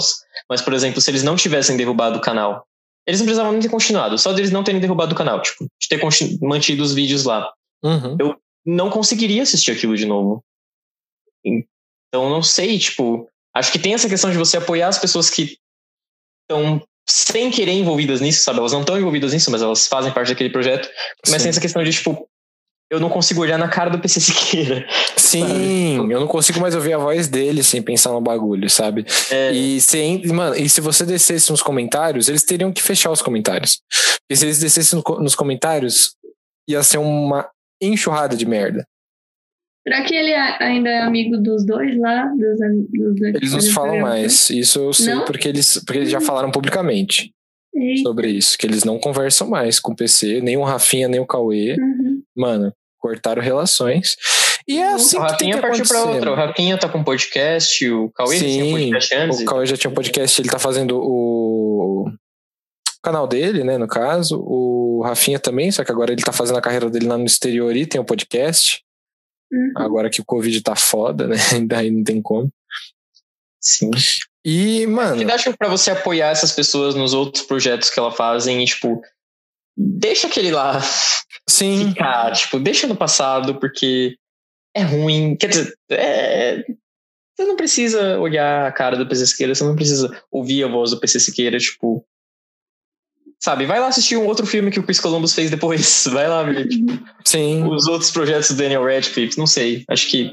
Mas, por exemplo, se eles não tivessem derrubado o canal, eles não precisavam nem ter continuado. Só deles não terem derrubado o canal, tipo, de ter mantido os vídeos lá. Uhum. Não conseguiria assistir aquilo de novo. Então, não sei, tipo, acho que tem essa questão de você apoiar as pessoas que estão sem querer envolvidas nisso, sabe? Elas não estão envolvidas nisso, mas elas fazem parte daquele projeto. Mas Sim. tem essa questão de, tipo, eu não consigo olhar na cara do PC Siqueira. Sim, eu não consigo mais ouvir a voz dele sem pensar no bagulho, sabe? É, E se, mano, e se você descesse nos comentários, eles teriam que fechar os comentários. Porque se eles descessem nos comentários, ia ser uma enxurrada de merda. Será que ele ainda é amigo dos dois lá? Dos, dos dois Eles nos do falam programa? mais. Isso eu sei Não? porque eles, porque eles já falaram publicamente Eita. sobre isso. Que eles não conversam mais com o PC, nem o Rafinha, nem o Cauê. Uhum. Mano, cortaram relações. E é assim o que tem Rafinha que partiu outra. O. Rafinha tá com podcast, o Cauê já tinha Sim, podcast antes. O Cauê já tinha um podcast, ele tá fazendo o o canal dele, né, no caso. O Rafinha também, só que agora ele tá fazendo a carreira dele lá no exterior e tem o podcast. Uhum. Agora que o Covid tá foda, né? Daí não tem como. Sim. E, mano, Eu acho que pra você apoiar essas pessoas nos outros projetos que elas fazem, tipo, deixa aquele lá sim, ficar, tipo, deixa no passado, porque é ruim. Quer dizer, é, você não precisa olhar a cara do PC Siqueira, você não precisa ouvir a voz do PC Siqueira, tipo. Sabe, vai lá assistir um outro filme que o Chris Columbus fez depois. Vai lá ver tipo, sim. os outros projetos do Daniel Radcliffe. Não sei. Acho que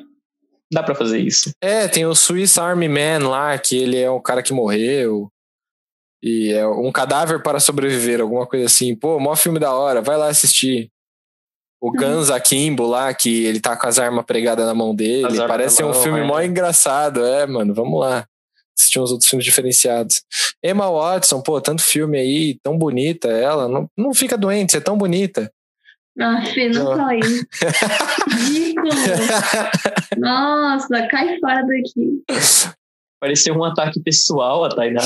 dá pra fazer isso. É, tem o Swiss Army Man lá, que ele é um cara que morreu. E é um cadáver para sobreviver, alguma coisa assim. Pô, mó filme da hora, vai lá assistir. O Guns Akimbo lá, que ele tá com as armas pregadas na mão dele. Parece ser um mão, filme é. mó engraçado. É, mano, vamos lá. Assistir uns outros filmes diferenciados. Emma Watson, pô, tanto filme aí, tão bonita ela. Não, não fica doente, você é tão bonita. Ah, Fê, não isso. Ridículo. Nossa, cai fora daqui. Pareceu um ataque pessoal a Tainá.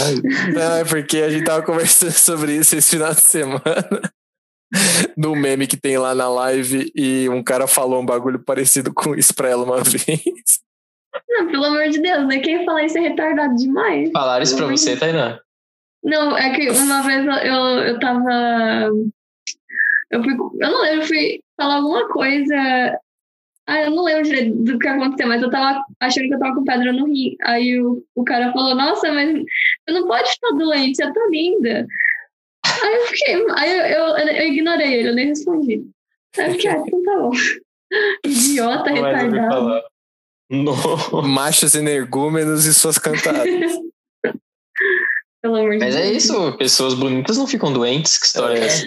Não, é porque a gente tava conversando sobre isso esse final de semana. No meme que tem lá na live e um cara falou um bagulho parecido com isso pra ela uma vez. Não, pelo amor de Deus, né? Quem falar isso é retardado demais. Falaram isso pra você, Tainá. Não, é que uma vez eu, eu, tava. Eu fui. Eu não lembro, eu fui falar alguma coisa. Ah, eu não lembro direito do que aconteceu, mas eu tava achando que eu tava com pedra no rim. Aí o, o cara falou, nossa, mas você não pode ficar doente, você tá linda. Aí eu fiquei. Aí eu, eu, eu ignorei ele, eu nem respondi. Aí eu fiquei, ah, então tá bom. Idiota, retardado. Machos energúmenos e suas cantadas. Pelo amor de Mas Deus. é isso, pessoas bonitas não ficam doentes. Que história é essa?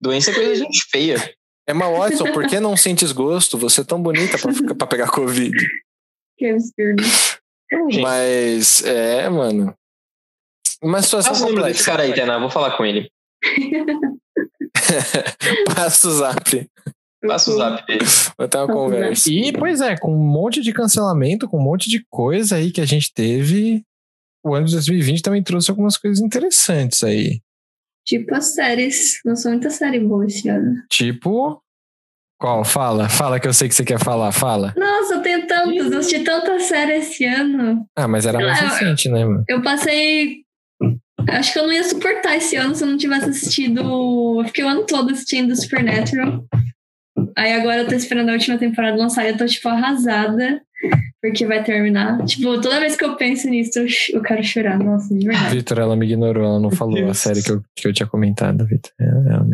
Doença é coisa de gente feia. Emma Watson, por que não sentes gosto? Você é tão bonita pra, ficar- pra pegar Covid. Que absurdo. Mas, é, mano. Uma situação passa o número desse cara aí, Tainá, vou falar com ele. Passa o zap. Passa o zap dele. Vou ter uma conversa. E, pois é, com um monte de cancelamento, com um monte de coisa aí que a gente teve, o ano de 2020 também trouxe algumas coisas interessantes aí. Tipo as séries. Não são muita série boa esse ano. Tipo. Qual? Fala, fala que eu sei que você quer falar, fala. Nossa, eu tenho tantas. Eu assisti tanta série esse ano. Ah, mas era mais Ah, recente, né, mano? Eu passei. Acho que eu não ia suportar esse ano se eu não tivesse assistido. Eu fiquei o ano todo assistindo Supernatural. Aí agora eu tô esperando a última temporada lançar e eu tô, tipo, arrasada. Porque vai terminar. Tipo, toda vez que eu penso nisso, eu, eu quero chorar. Nossa, de verdade. Vitor, ela me ignorou, ela não falou a série que eu, que eu tinha comentado, Vitor.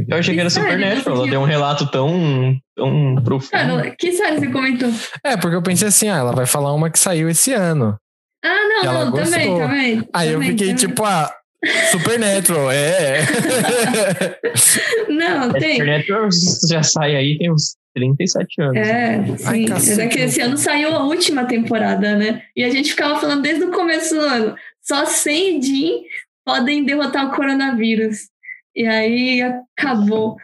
Eu achei que era Supernatural. Ela deu um relato tão, tão profundo. Cara, que série você comentou? É, porque eu pensei assim, ah, ela vai falar uma que saiu esse ano. Ah, não, não, também, gostou. também. Aí eu também, fiquei também. tipo, ah, Supernatural, é. Não, tem. Supernatural já sai aí tem uns 37 anos. É, Ai, sim. é que esse ano saiu a última temporada, né? E a gente ficava falando desde o começo do ano. Só 100 Jin podem derrotar o coronavírus. E aí acabou.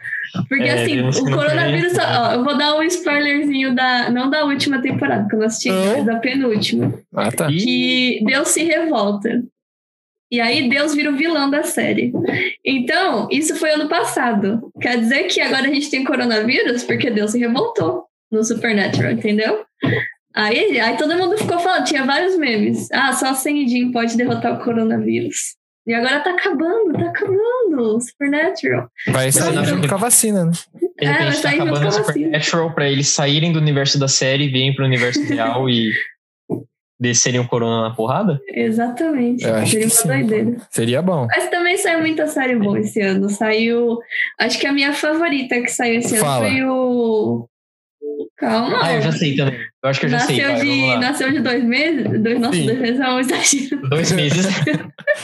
Porque É, assim, o coronavírus. né? Ó, eu vou dar um spoilerzinho da. Não da última temporada, que eu não assisti, mas da penúltima. ah, tá. Que Deus se revolta. E aí Deus vira o vilão da série. Então, isso foi ano passado. Quer dizer que agora a gente tem coronavírus porque Deus se revoltou no Supernatural, entendeu? Aí, aí todo mundo ficou falando, tinha vários memes. Ah, só Jim pode derrotar o coronavírus. E agora tá acabando, tá acabando. Supernatural. Vai sair Não, junto com a vacina, né? De É, vai repente tá sair junto acabando com a o Supernatural pra eles saírem do universo da série e virem pro universo real e descerem o corona na porrada? Exatamente. Eu acho Seria que uma sim. doideira. Seria bom. Mas também saiu muita série boa esse ano. Saiu. Acho que a minha favorita que saiu esse Fala. ano foi o. Calma. Ah, eu já sei também. Eu acho que eu já sei. nasceu, Vai, de, nasceu de dois meses? Dois, nossa, dois meses é um exagero. Dois meses.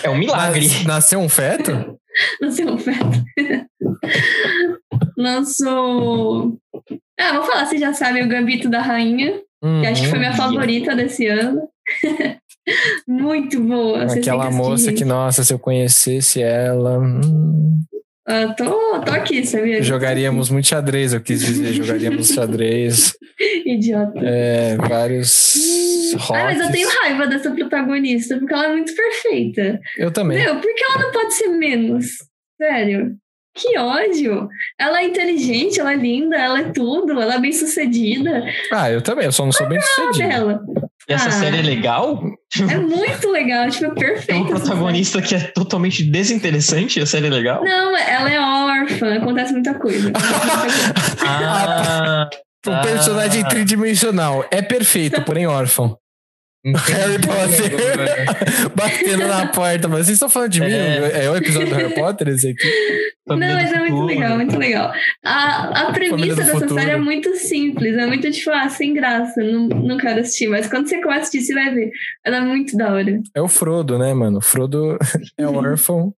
É um milagre. Nas- Nasceu um feto? Nasceu um feto. Lançou. Ah, vou falar, você já sabe o Gambito da Rainha, que acho que foi minha Uhum. favorita desse ano. Muito boa. Aquela assistir. moça que, nossa, se eu conhecesse ela. hum, Ah, tô, tô aqui, sabia? jogaríamos muito xadrez, eu quis dizer. Jogaríamos xadrez. Idiota. É, vários. Ah, mas eu tenho raiva dessa protagonista, porque ela é muito perfeita. Eu também. Meu, por que ela não pode ser menos? Sério. Que ódio. Ela é inteligente, ela é linda, ela é tudo, ela é bem sucedida. Ah, eu também. Eu só não sou bem A sucedido. dela. E essa Ah. série é legal? É muito legal, tipo, é Tem perfeita. um essa protagonista que é totalmente desinteressante a série é legal? Não, ela é órfã, acontece muita coisa. Ah, Um personagem Ah. tridimensional. É perfeito, porém órfão. Harry Potter. Batendo na porta. Mas vocês estão falando de mim? É. É o episódio do Harry Potter esse aqui? Não, mas é muito legal, muito legal. A, a Família premissa dessa futuro. série é muito simples, é muito tipo, ah, sem graça, não, não quero assistir. Mas quando você começa a assistir, você vai ver. Ela é muito da hora. É o Frodo, né, mano? O Frodo é órfão,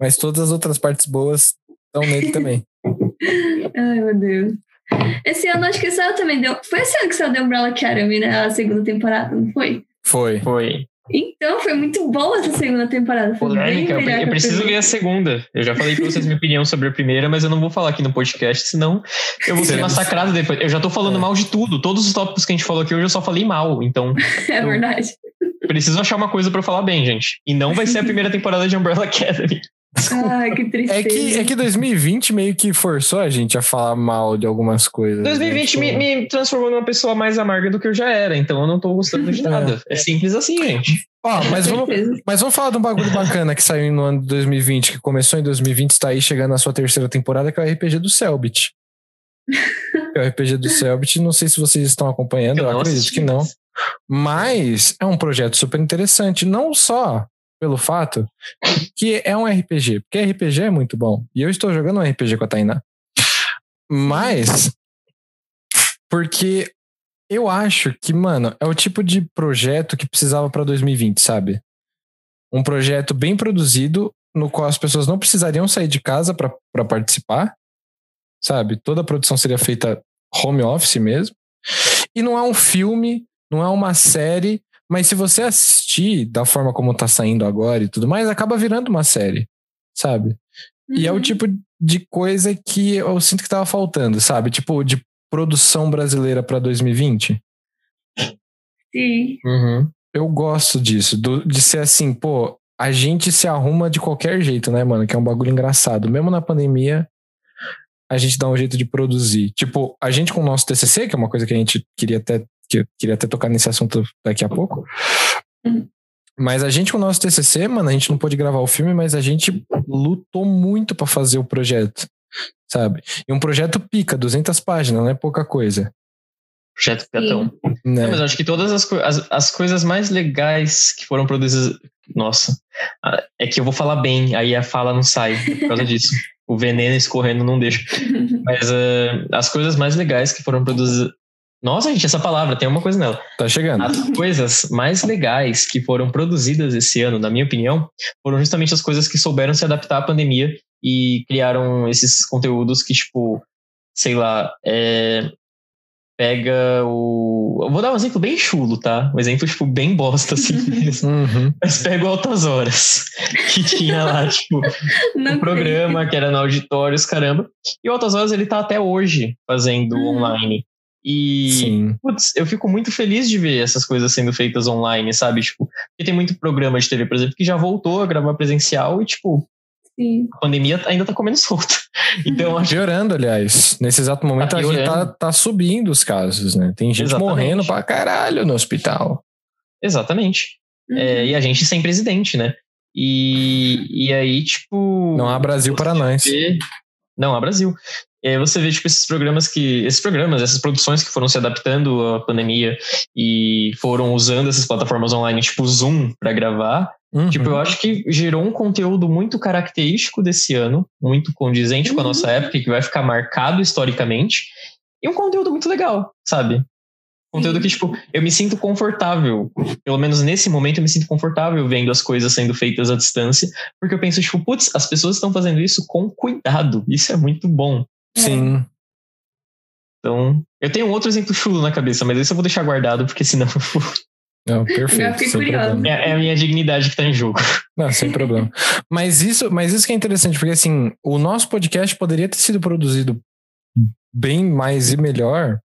mas todas as outras partes boas estão nele também. Ai, meu Deus. Esse ano acho que saiu também. Deu... Foi esse ano que saiu The Umbrella Academy, né? A segunda temporada, não foi? Foi. Foi. Então, foi muito boa essa segunda temporada. Foi Polêmica. Eu a preciso ver a segunda. Eu já falei pra vocês minha opinião sobre a primeira, mas eu não vou falar aqui no podcast, senão eu vou ser massacrado depois. Eu já tô falando É. mal de tudo. Todos os tópicos que a gente falou aqui hoje eu só falei mal. Então, É verdade. preciso achar uma coisa pra eu falar bem, gente. E não vai ser a primeira temporada de Umbrella Academy. Ai, que tristeza. É que, é que 2020 meio que forçou a gente a falar mal de algumas coisas. né? 2020 Tipo, me, me transformou numa pessoa mais amarga do que eu já era, então eu não tô gostando de nada. É simples assim, gente. Ó, mas Com vamos, mas vamos falar de um bagulho bacana que saiu no ano de 2020, que começou em 2020, está aí chegando na sua terceira temporada, que é o RPG do Selbit. É o RPG do Selbit, não sei se vocês estão acompanhando, eu, não acredito que não. Mas é um projeto super interessante, não só pelo fato que é um RPG, porque RPG é muito bom. E eu estou jogando um RPG com a Tainá. Mas porque eu acho que, mano, é o tipo de projeto que precisava para 2020, sabe? Um projeto bem produzido, no qual as pessoas não precisariam sair de casa para participar, sabe? Toda a produção seria feita home office mesmo. E não é um filme, não é uma série, mas se você assistir da forma como tá saindo agora e tudo mais, acaba virando uma série, sabe? E é o Uhum. tipo de coisa que eu sinto que tava faltando, sabe? Tipo, de produção brasileira para 2020. Sim. Uhum. Eu gosto disso, do- de ser assim, pô, a gente se arruma de qualquer jeito, né, mano? Que é um bagulho engraçado. Mesmo na pandemia, a gente dá um jeito de produzir. Tipo, a gente com o nosso TCC, que é uma coisa que a gente queria até, que eu queria até tocar nesse assunto daqui a pouco. Uhum. Mas a gente com o nosso TCC, mano, a gente não pôde gravar o filme, mas a gente lutou muito pra fazer o projeto, sabe? E um projeto pica, 200 páginas, não é pouca coisa. Projeto Piatão. Né? Não, mas eu acho que todas as, as, as coisas mais legais que foram produzidas. Nossa, é que eu vou falar bem, aí a fala não sai por causa disso. O veneno escorrendo não deixa. Mas ah, as coisas mais legais que foram produzidas. Nossa, gente, essa palavra tem uma coisa nela. Tá chegando. As coisas mais legais que foram produzidas esse ano, na minha opinião, foram justamente as coisas que souberam se adaptar à pandemia e criaram esses conteúdos que, tipo, sei lá, é, pega o. Eu vou dar um exemplo bem chulo, tá? Um exemplo, tipo, bem bosta, assim mesmo. Uhum. Mas pega o Altas Horas, que tinha lá, tipo, Não um programa que era no auditórios, caramba. E o Altas Horas, ele tá até hoje fazendo Uhum. online. E Sim. Putz, eu fico muito feliz de ver essas coisas sendo feitas online, sabe? Tipo, porque tem muito programa de TV, por exemplo, que já voltou a gravar presencial e, tipo, Sim. A pandemia ainda tá comendo solto. Então, acho Piorando, aliás. Nesse exato momento Tá a gente tá, tá subindo os casos, né? Tem gente Exatamente. morrendo pra caralho no hospital. Exatamente. Uhum. É, e a gente sem presidente, né? E, e aí, tipo. Não há Brasil para nós. Não, há Brasil. E aí você vê, tipo, esses programas que. Esses programas, essas produções que foram se adaptando à pandemia e foram usando essas plataformas online, tipo Zoom, pra gravar. Uhum. Tipo, eu acho que gerou um conteúdo muito característico desse ano, muito condizente com a Uhum. nossa época, e que vai ficar marcado historicamente. E um conteúdo muito legal, sabe? Conteúdo que, tipo, eu me sinto confortável. Pelo menos nesse momento, eu me sinto confortável vendo as coisas sendo feitas à distância. Porque eu penso, tipo, putz, as pessoas estão fazendo isso com cuidado. Isso é muito bom. Sim. Então, eu tenho outro exemplo chulo na cabeça, mas esse eu vou deixar guardado, porque senão Não, perfeito. É é a minha dignidade que tá em jogo. Não, sem problema. Mas isso, mas isso que é interessante, porque assim, o nosso podcast poderia ter sido produzido bem mais e melhor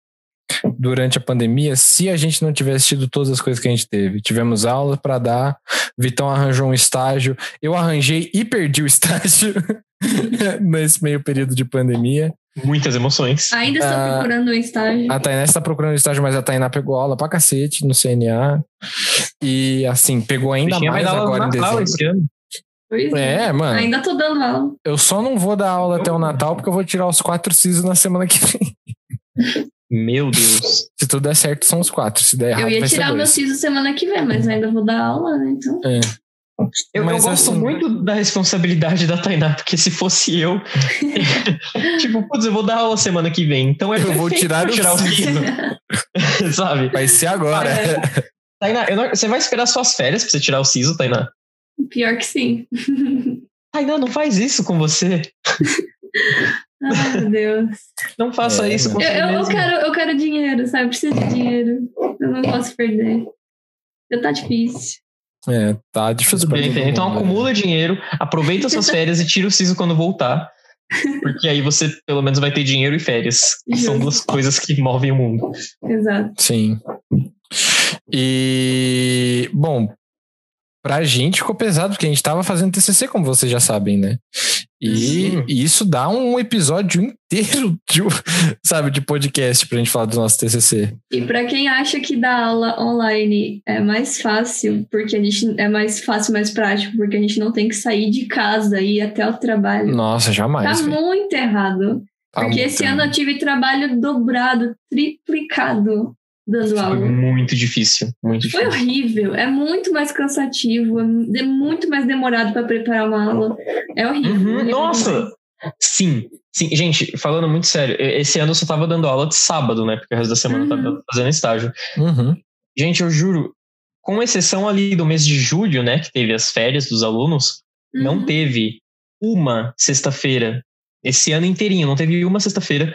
durante a pandemia se a gente não tivesse tido todas as coisas que a gente teve. Tivemos aula para dar, Vitão arranjou um estágio, eu arranjei e perdi o estágio nesse meio período de pandemia. Muitas emoções. Ainda estou Ah, procurando um estágio. A Tainá está procurando estágio, mas a Tainá pegou aula pra cacete no CNA. E assim, pegou ainda Bichinha mais agora em dezembro. esse ano. Pois é. É, mano. Ainda tô dando aula. Eu só não vou dar aula até o Natal porque eu vou tirar os quatro sisos na semana que vem. Meu Deus. Se tudo der certo, são os quatro. Se der errado, eu ia vai ser tirar o meu siso semana que vem, mas ainda vou dar aula, né? Então. É. Eu, eu gosto assim- muito da responsabilidade da Tainá, porque se fosse eu, tipo, putz, eu vou dar aula semana que vem, então é Eu vou tirar o tirar o siso, sabe? Vai ser agora. É. Tainá, eu não- você vai esperar suas férias pra você tirar o siso, Tainá? Pior que sim. Tainá, não faz isso com você. Ai, meu Deus. Não faça É, isso com Eu, você eu, eu quero, eu quero dinheiro, sabe? Eu preciso de dinheiro. Eu não posso perder. Já tá difícil. É, tá difícil pra todo? Então mundo, né? acumula dinheiro, aproveita suas férias e tira o siso quando voltar. Porque aí você pelo menos vai ter dinheiro e férias. que São duas coisas que movem o mundo. Exato. Sim. E, bom, pra gente ficou pesado, porque a gente tava fazendo TCC, como vocês já sabem, né? E, e isso dá um episódio inteiro, de, sabe, de podcast pra gente falar do nosso TCC. E para quem acha que dar aula online é mais fácil, porque a gente é mais fácil, mais prático, porque a gente não tem que sair de casa e ir até o trabalho. Nossa, tá jamais. velho. muito errado. Tá porque muito esse ano eu errado. tive trabalho dobrado, triplicado dando Foi aula. muito difícil. Muito Foi difícil. horrível, é muito mais cansativo, é muito mais demorado para preparar uma aula. É horrível. Uhum, horrível nossa! demais. Sim, sim. Gente, falando muito sério, esse ano eu só tava dando aula de sábado, né? Porque o resto da semana eu Uhum. tava fazendo estágio. Uhum. Gente, eu juro, com exceção ali do mês de julho, né? Que teve as férias dos alunos, não Uhum. teve uma sexta-feira, esse ano inteirinho, não teve uma sexta-feira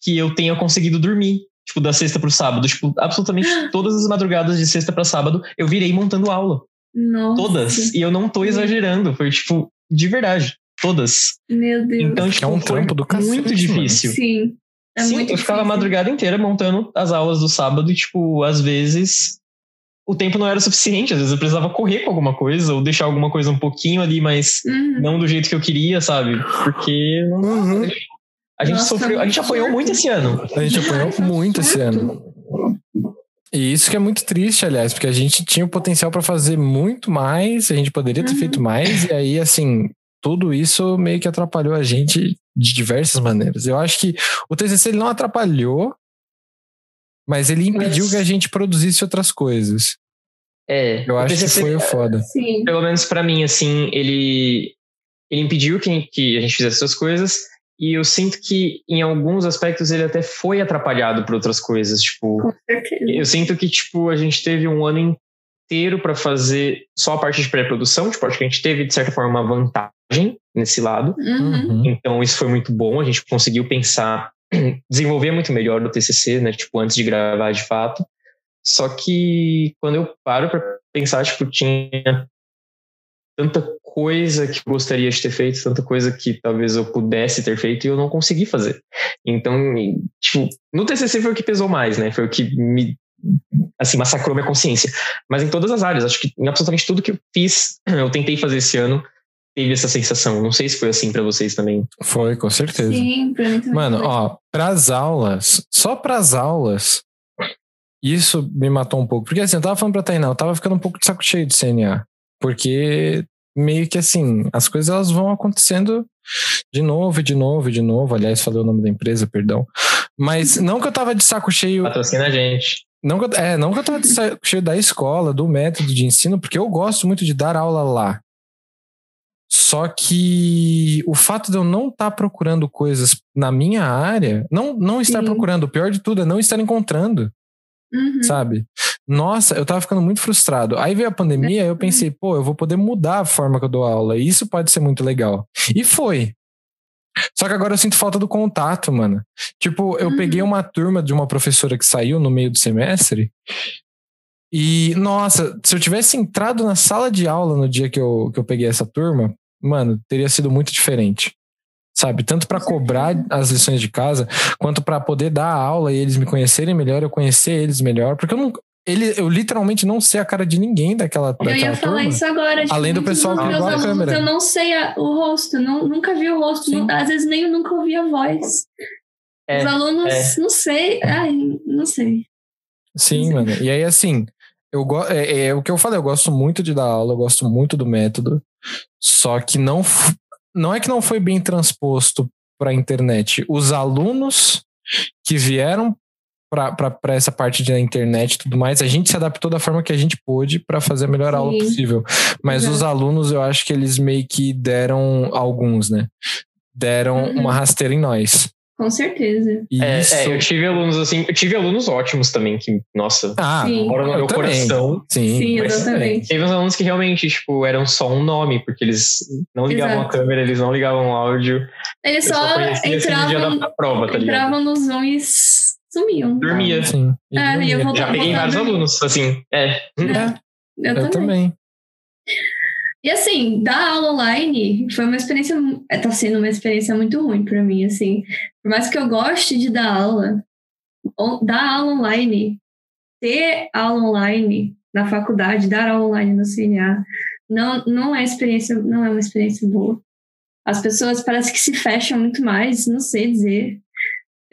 que eu tenha conseguido dormir. Tipo, da sexta pro sábado. Tipo, absolutamente todas as madrugadas de sexta pra sábado, eu virei montando aula. Nossa, Todas. E eu não tô exagerando. Foi, tipo, de verdade. Todas. Meu Deus. Então, Que tipo, é um foi trampo do cacete, muito mano. difícil. Sim. É Sim, muito eu ficava a difícil. madrugada inteira montando as aulas do sábado e, tipo, às vezes o tempo não era suficiente. Às vezes eu precisava correr com alguma coisa ou deixar alguma coisa um pouquinho ali, mas Uhum. não do jeito que eu queria, sabe? Porque não. Uhum. A gente Nossa, sofreu, a gente muito apanhou muito esse ano. A gente apanhou muito esse ano. E isso que é muito triste, aliás, porque a gente tinha o potencial pra fazer muito mais, a gente poderia ter Uhum. feito mais, e aí, assim, tudo isso meio que atrapalhou a gente de diversas maneiras. Eu acho que o TCC ele não atrapalhou, mas ele impediu Mas- que a gente produzisse outras coisas. É, Eu acho que TCC, foi o foda. Sim. pelo menos pra mim, assim, ele, ele impediu que, que a gente fizesse essas coisas. E eu sinto que, em alguns aspectos, ele até foi atrapalhado por outras coisas. Tipo, Com certeza. Eu sinto que, tipo, a gente teve um ano inteiro para fazer só a parte de pré-produção, tipo, acho que a gente teve, de certa forma, uma vantagem nesse lado. Uhum. Uhum. Então, isso foi muito bom, a gente conseguiu pensar, desenvolver muito melhor no TCC, né, tipo, antes de gravar de fato. Só que, quando eu paro para pensar, tipo, tinha tanta coisa que eu gostaria de ter feito, tanta coisa que talvez eu pudesse ter feito e eu não consegui fazer. Então, tipo, no TCC foi o que pesou mais, né? Foi o que me assim, massacrou minha consciência. Mas em todas as áreas, acho que em absolutamente tudo que eu fiz, eu tentei fazer esse ano teve essa sensação. Não sei se foi assim para vocês também. Foi, com certeza. Sim, pra mim também. Mano, foi. ó, pras aulas, só pras aulas, isso me matou um pouco. Porque assim, eu tava falando pra Tainá, eu tava ficando um pouco de saco cheio de CNA. Porque meio que assim, as coisas elas vão acontecendo de novo, e de novo, e de novo. Aliás, falei o nome da empresa, perdão. Mas não que eu tava de saco cheio. Patrocina a gente. Não que eu, é, não que eu tava de saco cheio da escola, do método de ensino, porque eu gosto muito de dar aula lá. Só que o fato de eu não estar procurando coisas na minha área, não, não estar Sim. procurando, o pior de tudo é não estar encontrando, Uhum. sabe? Nossa, eu tava ficando muito frustrado. Aí veio a pandemia, eu pensei, pô, eu vou poder mudar a forma que eu dou aula, e isso pode ser muito legal. E foi. Só que agora eu sinto falta do contato, mano. Tipo, eu Uhum. peguei uma turma de uma professora que saiu no meio do semestre. E, nossa, se eu tivesse entrado na sala de aula no dia que eu, que eu peguei essa turma, mano, teria sido muito diferente. Sabe? Tanto certeza. cobrar as lições de casa, quanto pra poder dar a aula e eles me conhecerem melhor, eu conhecer eles melhor. Porque eu não. Ele, eu literalmente não sei a cara de ninguém daquela, Eu daquela ia falar turma. isso agora. tipo, Além do pessoal que ligou a câmera. Eu não sei a- o rosto, não, nunca vi o rosto. Não- às vezes nem eu nunca ouvi a voz. É, Os alunos, é. não sei. Ai, não sei. Sim, mano. E aí, assim, eu go é, é o que eu falei, eu gosto muito de dar aula, eu gosto muito do método. Só que não, não é que não foi bem transposto para a internet. Os alunos que vieram para essa parte da internet e tudo mais, a gente se adaptou da forma que a gente pôde para fazer a melhor aula Sim. possível. Mas Exato. os alunos, eu acho que eles meio que deram, alguns, né? Deram Uhum. uma rasteira em nós. Com certeza. É, isso... é, eu tive alunos assim, eu tive alunos ótimos também, que, nossa, Ah, Sim. moram no eu meu também. coração. Sim, Sim, mas exatamente. Teve uns alunos que realmente, tipo, eram só um nome, porque eles não ligavam Exato. a câmera, eles não ligavam o áudio. Eles Eu só conhecia assim no dia da, entravam, da prova, tá entravam no Zoom e sumiam. Dormia. Sim. E É, e eu dormia. vou- Já peguei vários alunos, assim, é. É, Eu, eu também. também. E assim, dar aula online foi uma experiência, é, tá sendo uma experiência muito ruim pra mim, assim. Por mais que eu goste de dar aula, dar aula online, ter aula online na faculdade, dar aula online no CNA, não, não é experiência, não é uma experiência boa. As pessoas parece que se fecham muito mais, não sei dizer.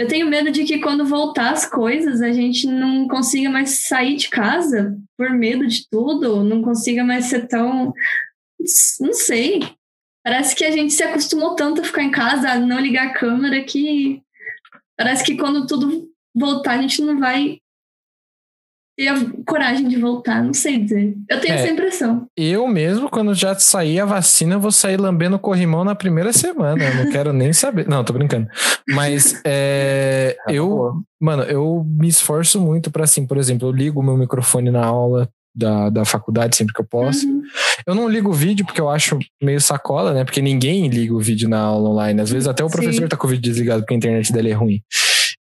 Eu tenho medo de que quando voltar as coisas, a gente não consiga mais sair de casa por medo de tudo, não consiga mais ser tão não sei. Parece que a gente se acostumou tanto a ficar em casa, a não ligar a câmera, que parece que quando tudo voltar, a gente não vai ter a coragem de voltar. Não sei dizer. Eu tenho É. essa impressão. Eu mesmo, quando já sair a vacina, eu vou sair lambendo corrimão na primeira semana. Eu não quero nem saber. Não, tô brincando. Mas é, Ah, eu, boa. mano, eu me esforço muito pra assim, por exemplo, eu ligo o meu microfone na aula da, da faculdade sempre que eu posso. Uhum. Eu não ligo o vídeo porque eu acho meio sacola, né? Porque ninguém liga o vídeo na aula online. Às vezes até o Sim. professor tá com o vídeo desligado porque a internet dele é ruim.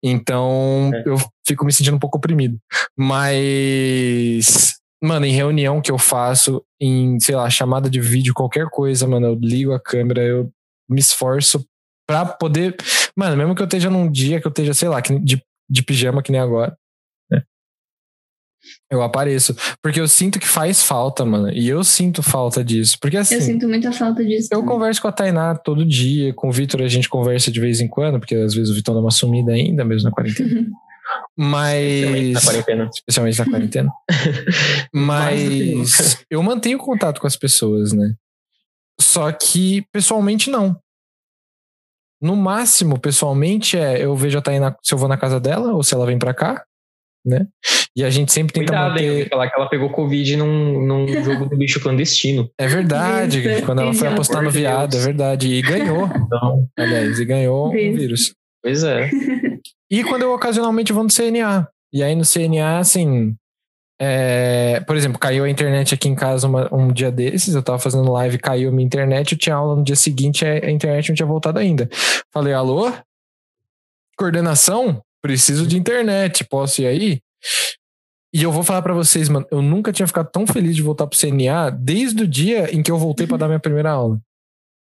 Então É. eu fico me sentindo um pouco oprimido. Mas, mano, em reunião que eu faço, em, sei lá, chamada de vídeo, qualquer coisa, mano, eu ligo a câmera, eu me esforço pra poder. Mano, mesmo que eu esteja num dia que eu esteja, sei lá, de, de pijama que nem agora. Eu apareço. Porque eu sinto que faz falta, mano. E eu sinto falta disso. Porque assim. Eu sinto muita falta disso. Eu também. converso com a Tainá todo dia, com o Vitor a gente conversa de vez em quando, porque às vezes o Vitor dá uma sumida ainda, mesmo na quarentena. Especialmente Na Mas. quarentena. Especialmente na quarentena. Mas eu mantenho contato com as pessoas, né? Só que pessoalmente não. No máximo, pessoalmente, é eu vejo a Tainá se eu vou na casa dela ou se ela vem pra cá, né? E a gente sempre tenta Cuidado, hein? Manter. falar que ela pegou Covid num, num jogo do bicho clandestino. É verdade, Isso, quando ela foi apostar no Por Deus. viado, é verdade. E ganhou, Então, aliás, e ganhou o Isso. vírus. pois é. E quando eu ocasionalmente vou no CNA. E aí no CNA, assim. é, por exemplo, caiu a internet aqui em casa uma- um dia desses, eu tava fazendo live, caiu a minha internet, eu tinha aula no dia seguinte, a a internet não tinha voltado ainda. Falei, alô? Coordenação? Preciso de internet, posso ir aí? E eu vou falar pra vocês, mano, eu nunca tinha ficado tão feliz de voltar pro CNA desde o dia em que eu voltei pra dar minha primeira aula,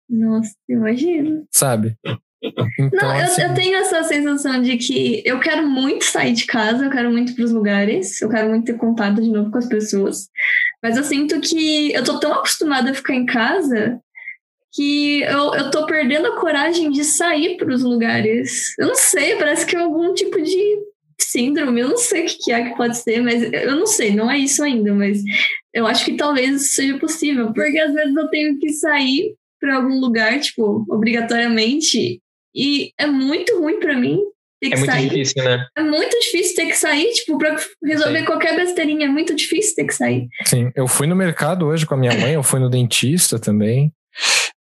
Nossa, imagino. sabe? Então, Não, eu, assim, eu tenho essa sensação de que eu quero muito sair de casa, eu quero muito ir pros lugares, eu quero muito ter contato de novo com as pessoas. Mas eu sinto que eu tô tão acostumada a ficar em casa que eu, eu tô perdendo a coragem de sair para os lugares. Eu não sei, parece que é algum tipo de síndrome, eu não sei o que é que pode ser, mas eu não sei, não é isso ainda, mas eu acho que talvez isso seja possível, porque às vezes eu tenho que sair para algum lugar, tipo, obrigatoriamente, e é muito ruim para mim ter que é muito sair. difícil, né? É muito difícil ter que sair, tipo, pra resolver Sim. qualquer besteirinha, é muito difícil ter que sair. Sim, eu fui no mercado hoje com a minha mãe, eu fui no dentista também.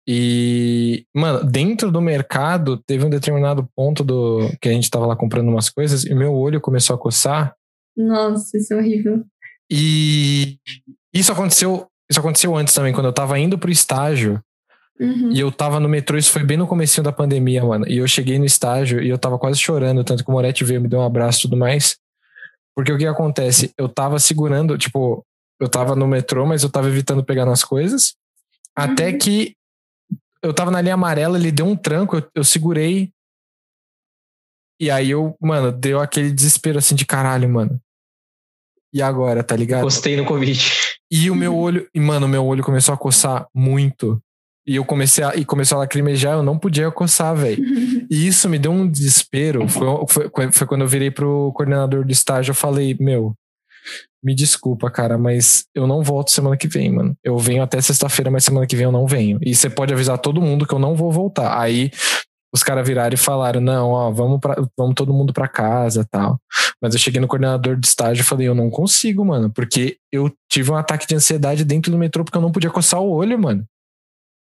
E, mano, dentro do mercado teve um determinado ponto do que a gente tava lá comprando umas coisas e meu olho começou a coçar. Nossa, isso é horrível. E isso aconteceu, isso aconteceu antes também, quando eu tava indo pro estágio Uhum. e eu tava no metrô, isso foi bem no comecinho da pandemia, mano. E eu cheguei no estágio e eu tava quase chorando, tanto que o Moretti veio, me deu um abraço e tudo mais. Porque o que acontece? Eu tava segurando, tipo, eu tava no metrô, mas eu tava evitando pegar nas coisas. Até Uhum. que eu tava na linha amarela, ele deu um tranco, eu, eu segurei. E aí eu, mano, deu aquele desespero assim de caralho, mano. E agora, tá ligado? Gostei no Covid. E o meu olho, e mano, meu olho começou a coçar muito. E eu comecei a, e começou a lacrimejar, eu não podia coçar, velho. E isso me deu um desespero. Foi, foi, foi quando eu virei pro coordenador do estágio, eu falei, meu, me desculpa, cara, mas eu não volto semana que vem, mano. Eu venho até sexta-feira, mas semana que vem eu não venho. E você pode avisar todo mundo que eu não vou voltar. Aí os caras viraram e falaram, não, ó, vamos, pra, vamos todo mundo pra casa tal. Mas eu cheguei no coordenador de estágio e falei, eu não consigo, mano, porque eu tive um ataque de ansiedade dentro do metrô porque eu não podia coçar o olho, mano.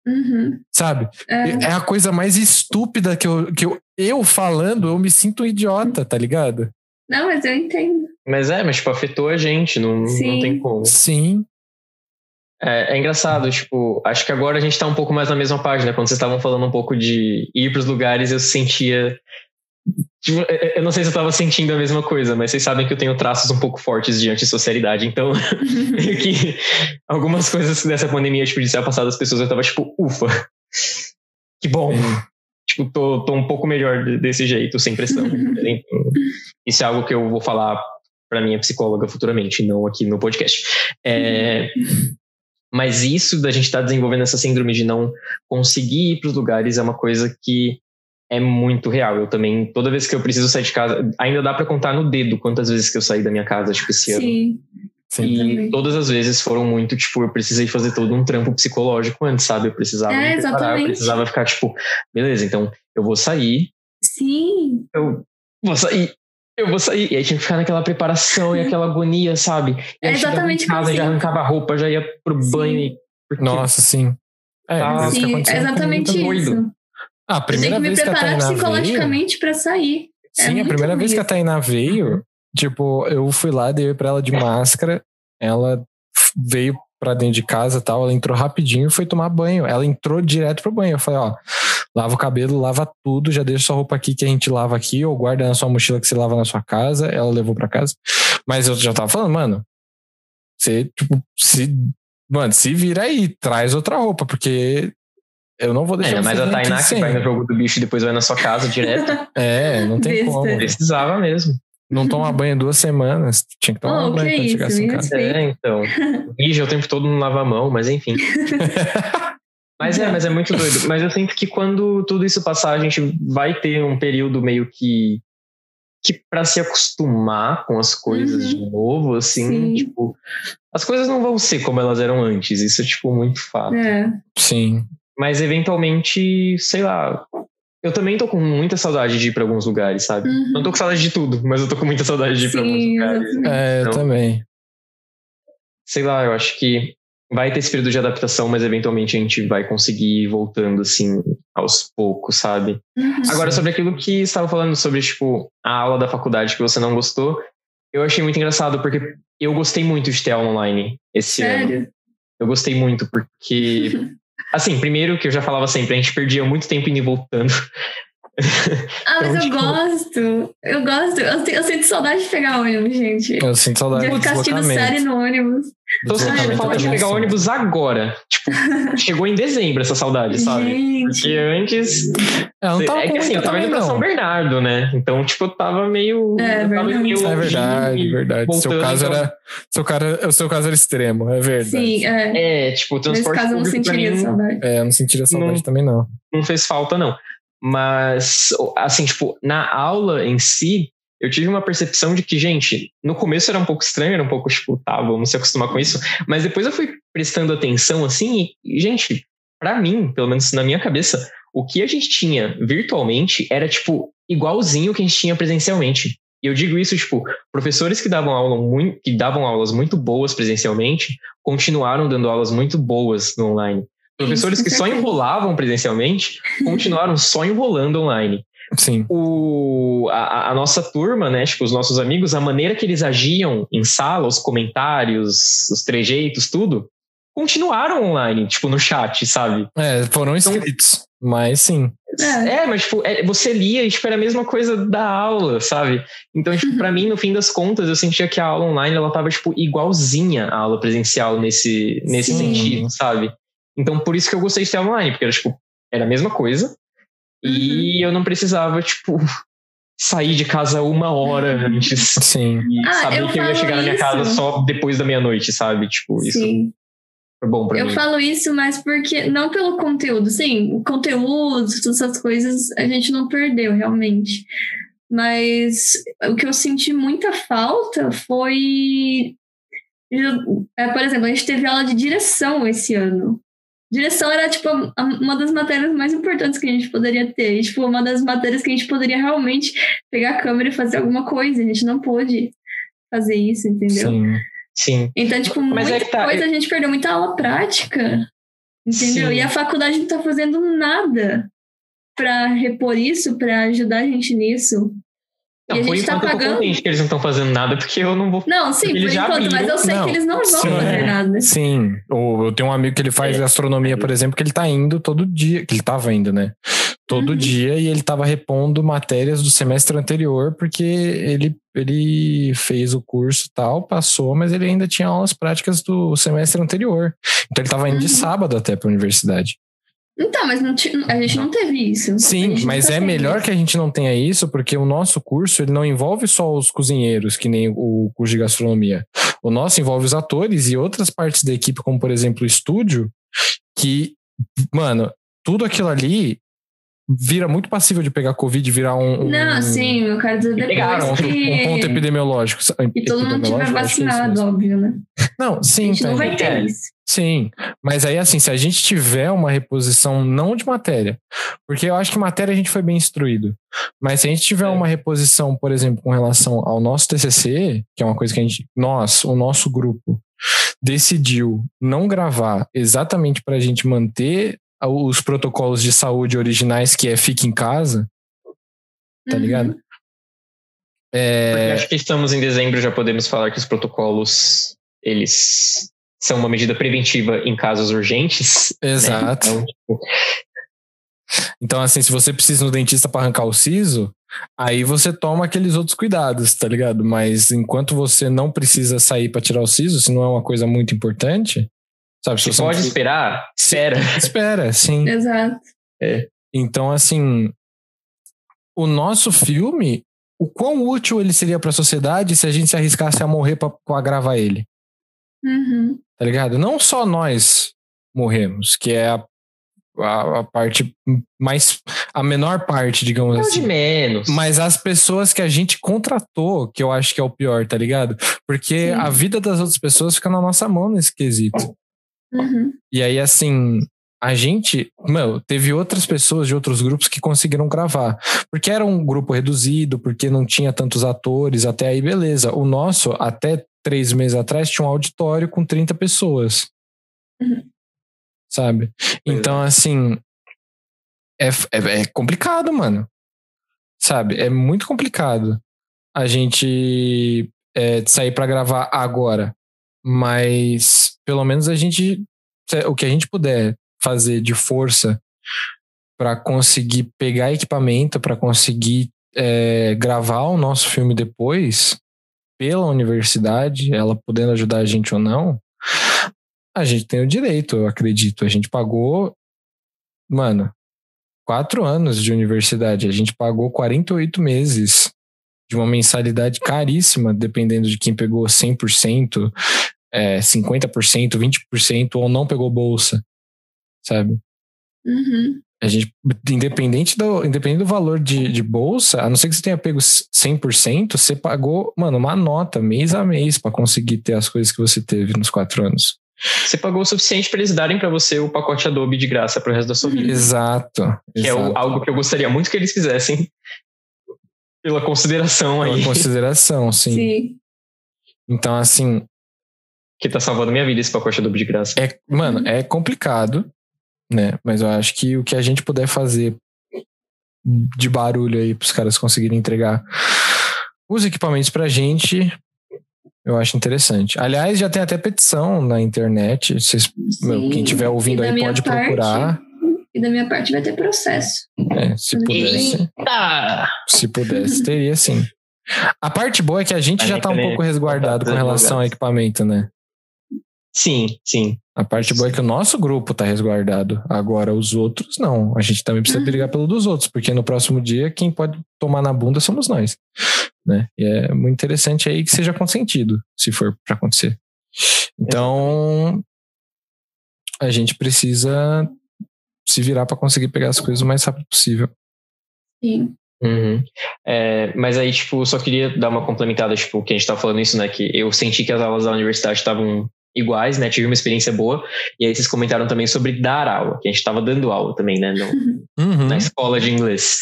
Uhum. Sabe? É. É a coisa mais estúpida que eu, que eu, eu falando, eu me sinto um idiota, tá ligado? Não, mas eu entendo. Mas é, mas tipo, afetou a gente, não, não Sim. tem como. Sim. É, é engraçado, tipo, acho que agora a gente tá um pouco mais na mesma página. Quando vocês estavam falando um pouco de ir pros lugares, eu sentia. Tipo, eu- não sei se eu tava sentindo a mesma coisa, mas vocês sabem que eu tenho traços um pouco fortes de antissocialidade, então meio que algumas coisas dessa pandemia, tipo, de ser passado das pessoas, eu tava tipo, ufa, que bom. Tipo, tô, tô um pouco melhor de- desse jeito, sem pressão. Então, Isso é algo que eu vou falar pra minha psicóloga futuramente, não aqui no podcast. É, mas isso da gente estar desenvolvendo essa síndrome de não conseguir ir para os lugares é uma coisa que é muito real. Eu também, toda vez que eu preciso sair de casa, ainda dá para contar no dedo quantas vezes que eu saí da minha casa, tipo, esse ano. Sim. E todas as vezes foram muito, tipo, eu precisei fazer todo um trampo psicológico antes, sabe? Eu precisava É, me preparar, eu precisava ficar, tipo, beleza, então eu vou sair, Sim. eu vou sair, eu vou sair. E aí tinha que ficar naquela preparação e aquela agonia, sabe? E aí É exatamente em casa, já assim. arrancava a roupa, já ia pro Sim. banho. Porque- Nossa, sim. É, Ah, isso que Sim, é exatamente isso. doido. Ah, a Eu tenho primeira que me vez que a preparar veio. psicologicamente pra sair. É Sim, a muito primeira vez que a isso. Tainá veio, tipo, eu fui lá, dei pra ela de máscara, ela veio pra dentro de casa e tal, ela entrou rapidinho e foi tomar banho. Ela entrou direto pro banho. Eu falei, ó, lava o cabelo, lava tudo, já deixa sua roupa aqui que a gente lava aqui, ou guarda na sua mochila que você lava na sua casa. Ela levou pra casa. Mas eu já tava falando, mano, você, tipo, se. Mano, se vira aí, traz outra roupa, porque eu não vou deixar É, mas a Tainá que vai no jogo do bicho e depois vai na sua casa direto. É, não tem Besta. como. Precisava mesmo. Não toma banho duas semanas. Tinha que tomar Oh, banho quando isso, chegasse em me casa. É, então. Mija o tempo todo não lava a mão, mas enfim. Mas é, mas é muito doido. Mas eu sinto que quando tudo isso passar, a gente vai ter um período meio que. que para se acostumar com as coisas Uhum. de novo, assim, Sim. tipo. As coisas não vão ser como elas eram antes. Isso é, tipo, muito fato. É. Sim. Mas eventualmente, sei lá. Eu também tô com muita saudade de ir pra alguns lugares, sabe? Uhum. Não tô com saudade de tudo, mas eu tô com muita saudade de ir pra alguns Sim, lugares. exatamente. É, eu Então- também. sei lá, eu acho que vai ter esse período de adaptação, mas eventualmente a gente vai conseguir ir voltando assim aos poucos, sabe? Uhum. Agora, sobre aquilo que você estava falando sobre, tipo, a aula da faculdade que você não gostou, eu achei muito engraçado, porque eu gostei muito de ter aula online esse ano. Sério? Eu gostei muito, porque. Assim, primeiro que eu já falava sempre, a gente perdia muito tempo indo e voltando. Ah, mas então, eu tipo... gosto. Eu gosto. Eu, eu, sinto saudade de pegar ônibus, gente. Eu sinto saudade de ficar assistindo série no ônibus. Tô sentindo falta de pegar ônibus agora. Tipo, chegou em dezembro essa saudade, sabe? Gente. Porque antes. Eu não tava é que assim, eu tava indo pra São Bernardo, né? Então, tipo, eu tava meio. É, eu tava meio é verdade, verdade. Seu caso, então... era, seu, cara, o seu caso era extremo, é verdade. Sim, é. É, tipo, o transporte. Nesse caso, eu não sentiria mim, saudade. É, eu não sentiria saudade não, também, não. Não fez falta, não. Mas, assim, tipo, na aula em si, eu tive uma percepção de que, gente, no começo era um pouco estranho, era um pouco, tipo, tá, vamos se acostumar com isso. Mas depois eu fui prestando atenção, assim, e, gente, para mim, pelo menos na minha cabeça, o que a gente tinha virtualmente era, tipo, igualzinho o que a gente tinha presencialmente. E eu digo isso, tipo, professores que davam, aula muito, que davam aulas muito boas presencialmente continuaram dando aulas muito boas no online. Professores que só enrolavam presencialmente continuaram só enrolando online. Sim. O, a, a, nossa turma, né? Tipo, os nossos amigos, a maneira que eles agiam em sala, os comentários, os trejeitos, tudo, continuaram online, tipo, no chat, sabe? É, foram então, inscritos, mas sim. É, é mas tipo, é, você lia e tipo, era a mesma coisa da aula, sabe? Então, tipo, pra mim, no fim das contas, eu sentia que a aula online, ela tava, tipo, igualzinha à aula presencial nesse, nesse sentido, sabe? Então, por isso que eu gostei de ter online, porque era, tipo, era a mesma coisa. Uhum. E eu não precisava, tipo, sair de casa uma hora antes. Sim. E ah, saber que eu ia chegar isso. na minha casa só depois da meia-noite, sabe? Tipo, isso Sim. foi bom pra eu mim. Eu falo isso, mas porque, não pelo conteúdo. Sim, o conteúdo, todas essas coisas, a gente não perdeu, realmente. Mas o que eu senti muita falta foi. É, por exemplo, a gente teve aula de direção esse ano. Direção era, tipo, uma das matérias mais importantes que a gente poderia ter. E, tipo, uma das matérias que a gente poderia realmente pegar a câmera e fazer alguma coisa. A gente não pôde fazer isso, entendeu? Sim. Sim. Então, tipo, Mas muita é tá, coisa a gente perdeu, muita aula prática. Entendeu? Sim. E a faculdade não tá fazendo nada para repor isso, para ajudar a gente nisso. Não, e a gente tá pagando. Eu que eles não estão fazendo nada, porque eu não vou. Não, sim, por enquanto, mas eu sei não, que eles não vão sim, fazer nada. Sim. Ou eu tenho um amigo que ele faz é. gastronomia, por exemplo, que ele tá indo todo dia, que ele tava indo, né? Todo uhum. dia, e ele tava repondo matérias do semestre anterior, porque ele, ele fez o curso tal, passou, mas ele ainda tinha aulas práticas do semestre anterior. Então ele tava indo uhum. de sábado até pra universidade. Então, mas a gente não teve isso. Sim, mas é melhor isso. que a gente não tenha isso, porque o nosso curso ele não envolve só os cozinheiros, que nem o curso de gastronomia. O nosso envolve os atores e outras partes da equipe, como por exemplo o estúdio, que, mano, tudo aquilo ali vira muito passível de pegar Covid e virar um. um não, sim, eu quero dizer depois pegaram, que... um ponto epidemiológico. E todo mundo tiver é vacinado, é óbvio, né? Não, sim. A gente tá, não vai ter isso. Sim, mas aí assim, se a gente tiver uma reposição não de matéria, porque eu acho que matéria a gente foi bem instruído, mas se a gente tiver é. uma reposição, por exemplo, com relação ao nosso TCC, que é uma coisa que a gente, nós, o nosso grupo, decidiu não gravar exatamente para a gente manter os protocolos de saúde originais, que é fique em casa, tá uhum. ligado? É... Acho que estamos em dezembro, já podemos falar que os protocolos, eles são uma medida preventiva em casos urgentes. Né? Exato. Né? Então, tipo... então, assim, se você precisa no dentista para arrancar o siso, aí você toma aqueles outros cuidados, tá ligado? Mas enquanto você não precisa sair para tirar o siso, se não é uma coisa muito importante, Sabe, se você pode esperar, espera. Espera, sim. Exato. É. Então, assim, o nosso filme, o quão útil ele seria para a sociedade se a gente se arriscasse a morrer para gravar ele? Uhum. Tá ligado? Não só nós morremos, que é a, a, a parte mais. a menor parte, digamos Não assim. De menos. Mas as pessoas que a gente contratou, que eu acho que é o pior, tá ligado? Porque Sim. a vida das outras pessoas fica na nossa mão nesse quesito. Uhum. E aí, assim, a gente, meu, teve outras pessoas de outros grupos que conseguiram gravar. Porque era um grupo reduzido, porque não tinha tantos atores, até aí, beleza. O nosso, até três meses atrás, tinha um auditório com 30 pessoas. Uhum. Sabe? Então, assim, é, é, é complicado, mano. Sabe? É muito complicado a gente é, sair para gravar agora. Mas pelo menos a gente, o que a gente puder fazer de força para conseguir pegar equipamento, para conseguir é, gravar o nosso filme depois, pela universidade, ela podendo ajudar a gente ou não, a gente tem o direito, eu acredito. A gente pagou, mano, quatro anos de universidade. A gente pagou 48 meses de uma mensalidade caríssima, dependendo de quem pegou 100%, é, 50%, 20% ou não pegou bolsa, sabe? Uhum. A gente, independente do, independente do valor de, de bolsa, a não ser que você tenha pego 100%, você pagou, mano, uma nota mês a mês para conseguir ter as coisas que você teve nos quatro anos. Você pagou o suficiente para eles darem para você o pacote Adobe de graça pro resto da sua vida. Exato. Que exato. é o, algo que eu gostaria muito que eles fizessem. Pela consideração aí. Pela consideração, sim. Sim. Então, assim, Que tá salvando minha vida esse pacote Adobe de graça. é, mano, é complicado, né? Mas eu acho que o que a gente puder fazer de barulho aí pros caras conseguirem entregar os equipamentos pra gente, eu acho interessante. Aliás, já tem até petição na internet. Vocês, meu, quem estiver ouvindo aí pode parte, procurar. E da minha parte vai ter processo. né? se pudesse. Eita! Se pudesse, teria sim. A parte boa é que a gente Mas já nem tá um pouco resguardado com contatos relação ao equipamento, né? Sim, sim. A parte boa é que o nosso grupo tá resguardado. Agora, os outros não. A gente também precisa Uhum. brigar pelo dos outros, porque no próximo dia quem pode tomar na bunda somos nós. Né? E é muito interessante aí que seja consentido, se for para acontecer. Então, a gente precisa se virar para conseguir pegar as coisas o mais rápido possível. Sim. Uhum. É, mas aí, tipo, só queria dar uma complementada, tipo, que a gente tava falando isso, né? Que eu senti que as aulas da universidade estavam iguais, né? Tive uma experiência boa. E aí vocês comentaram também sobre dar aula, que a gente tava dando aula também, né? No, Uhum. na escola de inglês.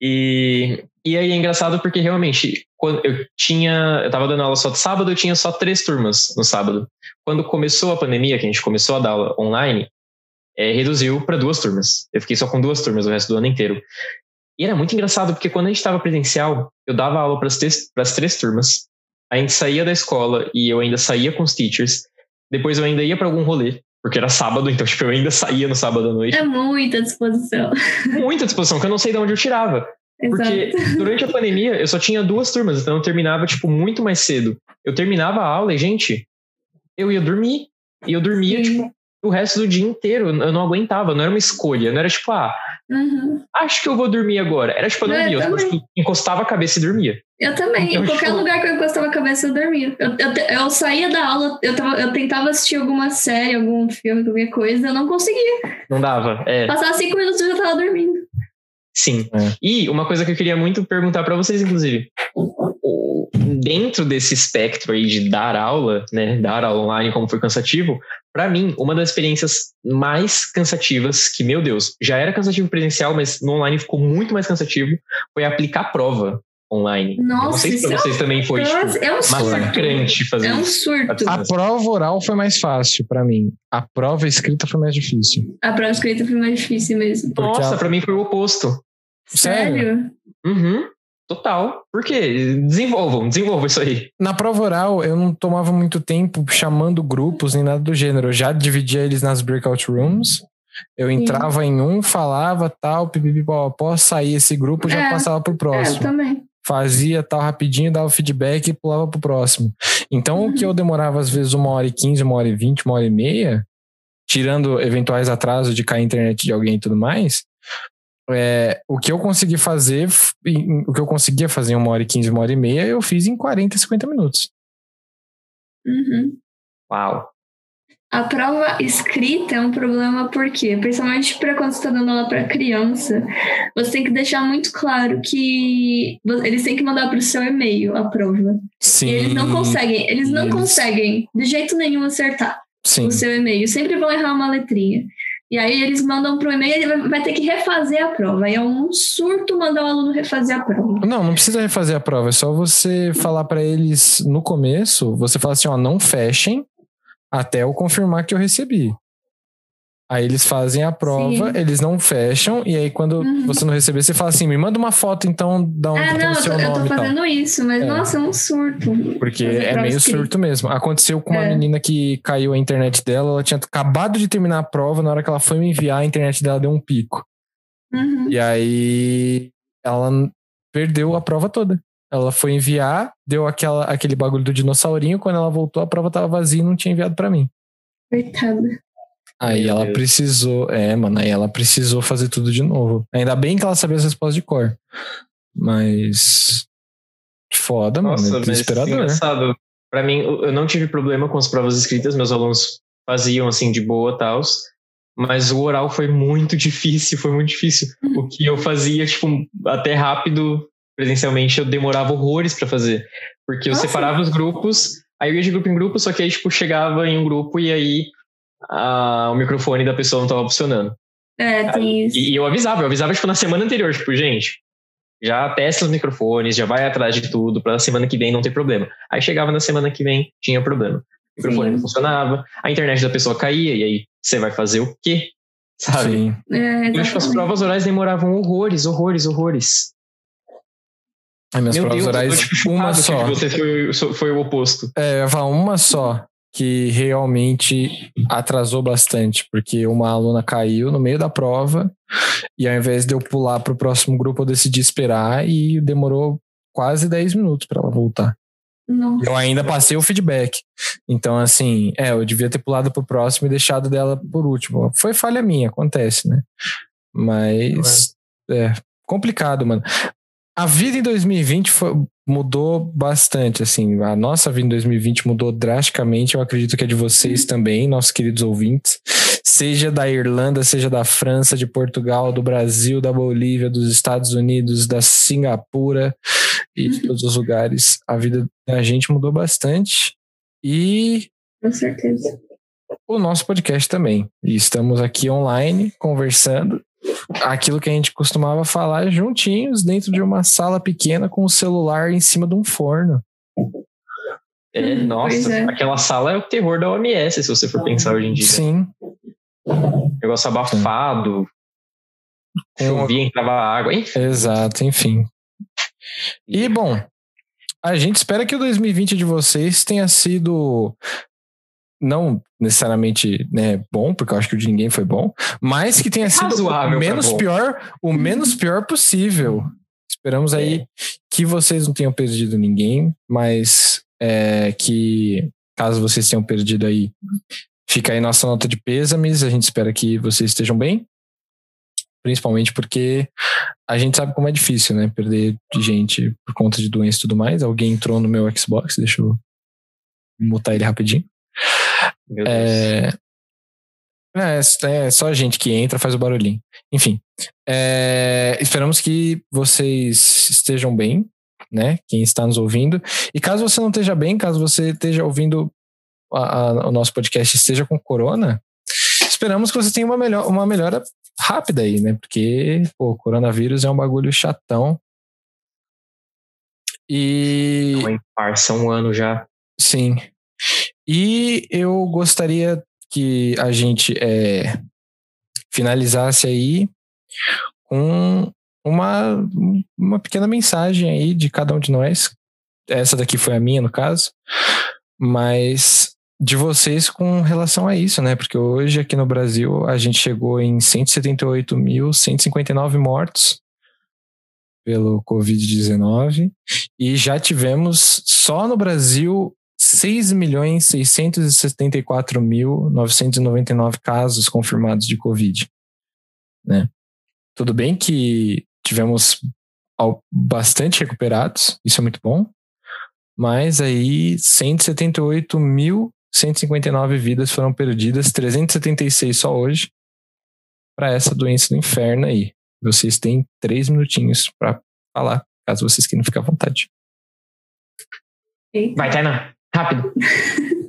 E, e aí é engraçado porque realmente, quando eu tinha. Eu tava dando aula só de sábado, eu tinha só três turmas no sábado. Quando começou a pandemia, que a gente começou a dar aula online, é, reduziu para duas turmas. Eu fiquei só com duas turmas o resto do ano inteiro. E era muito engraçado, porque quando a gente estava presencial, eu dava aula para as três, três turmas. A gente saía da escola e eu ainda saía com os teachers. Depois eu ainda ia para algum rolê, porque era sábado, então tipo, eu ainda saía no sábado à noite. É muita disposição. Muita disposição, que eu não sei de onde eu tirava. Porque Exato. durante a pandemia eu só tinha duas turmas, então eu terminava, tipo, muito mais cedo. Eu terminava a aula e, gente, eu ia dormir. E eu dormia, Sim. tipo, o resto do dia inteiro. Eu não aguentava, não era uma escolha. Não era tipo, ah, Uhum. acho que eu vou dormir agora. Era tipo, eu não É, dormia. Eu tipo, encostava a cabeça e dormia. Eu também. Então, em qualquer lugar que eu encostava a cabeça, eu dormia. Eu, eu, eu saía da aula, eu, tava, eu tentava assistir alguma série, algum filme, qualquer coisa, eu não conseguia. Não dava. É, Passava cinco minutos e eu já tava dormindo. sim. É. E uma coisa que eu queria muito perguntar para vocês, inclusive. Dentro desse espectro aí de dar aula, né, dar aula online como foi cansativo, para mim, uma das experiências mais cansativas, que, meu Deus, já era cansativo presencial, mas no online ficou muito mais cansativo, foi aplicar prova online. Eu não Nossa, sei pra é vocês também foi, tipo, Nossa, é um surto. massacrante fazer É um isso. surto. A prova oral foi mais fácil para mim. A prova escrita foi mais difícil. A prova escrita foi mais difícil mesmo. Porque Nossa, a- pra mim foi o oposto. Sério? Uhum, total. Por quê? Desenvolvam, desenvolvam isso aí. Na prova oral, eu não tomava muito tempo chamando grupos nem nada do gênero. Eu já dividia eles nas breakout rooms. Eu entrava em um, falava tal, pipipipopó, saía esse grupo, já É. passava pro É, eu próximo. também. Fazia tal rapidinho, dava feedback e pulava pro próximo. Então, o que eu demorava às vezes uma hora e quinze, uma hora e vinte, uma hora e meia, tirando eventuais atrasos de cair a internet de alguém e tudo mais, é, o que eu consegui fazer, o que eu conseguia fazer em uma hora e quinze, uma hora e meia, eu fiz em 40, 50 minutos. Uhum. Uau. A prova escrita é um problema porque, principalmente para quando você está dando aula para criança, você tem que deixar muito claro que eles têm que mandar para o seu e-mail a prova. Sim. E eles não conseguem, eles não Eles- conseguem de jeito nenhum acertar Sim. o seu e-mail. Sempre vão errar uma letrinha. E aí eles mandam pro e-mail e ele vai- ter que refazer a prova. Aí é um surto mandar o aluno refazer a prova. Não, não precisa refazer a prova, é só você falar pra eles no começo, você fala assim, ó, não fechem até eu confirmar que eu recebi. Aí eles fazem a prova, Sim. eles não fecham, e aí quando Uhum. você não receber, você fala assim, me manda uma foto então da onde Ah, não, o eu seu tô, eu tô fazendo isso, mas É. nossa, é um surto. Porque é meio escrita. surto mesmo. Aconteceu com uma É. menina que caiu a internet dela, ela tinha acabado de terminar a prova, na hora que ela foi me enviar, a internet dela deu um pico. Uhum. E aí ela perdeu a prova toda. Ela foi enviar, deu aquela, aquele bagulho do dinossaurinho. Quando ela voltou, a prova tava vazia e não tinha enviado para mim. Coitada. Aí Meu ela Deus. precisou, é, mano, aí ela precisou fazer tudo de novo. Ainda bem que ela sabia as respostas de cor. Mas. Foda, mano. Nossa, é mas desesperador. engraçado. Pra mim, eu eu não tive problema com as provas escritas, meus alunos faziam assim de boa e tal. Mas o oral foi muito difícil, foi muito difícil. O que eu fazia, tipo, até rápido, presencialmente, eu demorava horrores pra fazer. Porque eu Nossa. separava os grupos, aí eu ia de grupo em grupo, só que aí, tipo, chegava em um grupo e aí ah, o microfone da pessoa não tava funcionando. É, tem isso. E, e eu avisava, eu avisava, tipo, na semana anterior, tipo, gente, já testa os microfones, já vai atrás de tudo, pra semana que vem não ter problema. Aí chegava na semana que vem, tinha problema. O microfone Sim. não funcionava, a internet da pessoa caía, e aí você vai fazer o quê? Sabe? Sim. É, E, tipo, as provas orais demoravam horrores, horrores, horrores. As minhas Meu provas Deus, orais, uma só. você foi, foi o oposto. É, eu uma só que realmente atrasou bastante, porque uma aluna caiu no meio da prova e ao invés de eu pular pro próximo grupo, eu decidi esperar e demorou quase 10 minutos para ela voltar. Nossa. Eu ainda passei o feedback. Então, assim, é, eu devia ter pulado pro próximo e deixado dela por último. Foi falha minha, acontece, né? Mas é complicado, mano. A vida em 2020 foi- mudou bastante, assim. A nossa vida em 2020 mudou drasticamente. Eu acredito que a de vocês também, nossos queridos ouvintes. Seja da Irlanda, seja da França, de Portugal, do Brasil, da Bolívia, dos Estados Unidos, da Singapura e de todos os lugares. A vida da gente mudou bastante. E Com certeza. o nosso podcast também. E estamos aqui online conversando aquilo que a gente costumava falar juntinhos dentro de uma sala pequena com o celular em cima de um forno. É, Hum, nossa, é. aquela sala é o terror da OMS, se você for pensar hoje em dia. Sim. Negócio abafado, chovia, entrava água, enfim. Exato, enfim. E bom, a gente espera que o 2020 de vocês tenha sido não necessariamente né, bom, porque eu acho que o de ninguém foi bom, mas que tenha sido Razoável o menos pior, o menos pior possível. Esperamos aí que vocês não tenham perdido ninguém, mas é, que caso vocês tenham perdido aí, fica aí nossa nota de pêsames. A gente espera que vocês estejam bem, principalmente porque a gente sabe como é difícil, né? Perder de gente por conta de doença e tudo mais. Alguém entrou no meu Xbox, deixa eu mutar ele rapidinho. Meu Deus. É, é, é só a gente que entra, faz o barulhinho. Enfim, é, esperamos que vocês estejam bem, né? Quem está nos ouvindo. E caso você não esteja bem, caso você esteja ouvindo a- a- o nosso podcast esteja com corona, esperamos que você tenha uma, melhor, uma melhora rápida aí, né? Porque o coronavírus é um bagulho chatão. E. Uma farsa um ano já. Sim. E eu gostaria que a gente é, finalizasse aí com uma, uma pequena mensagem aí de cada um de nós. Essa daqui foi a minha, no caso. Mas de vocês com relação a isso, né? Porque hoje aqui no Brasil a gente chegou em 178.159 mortos pelo Covid-19 e já tivemos só no Brasil 6.674.999 casos confirmados de Covid. Né? Tudo bem que tivemos bastante recuperados, isso é muito bom, mas aí 178.159 vidas foram perdidas, 376 só hoje, para essa doença do inferno aí. Vocês têm três minutinhos para falar, caso vocês queiram ficar à vontade. Eita. Vai, Tainá, rápido.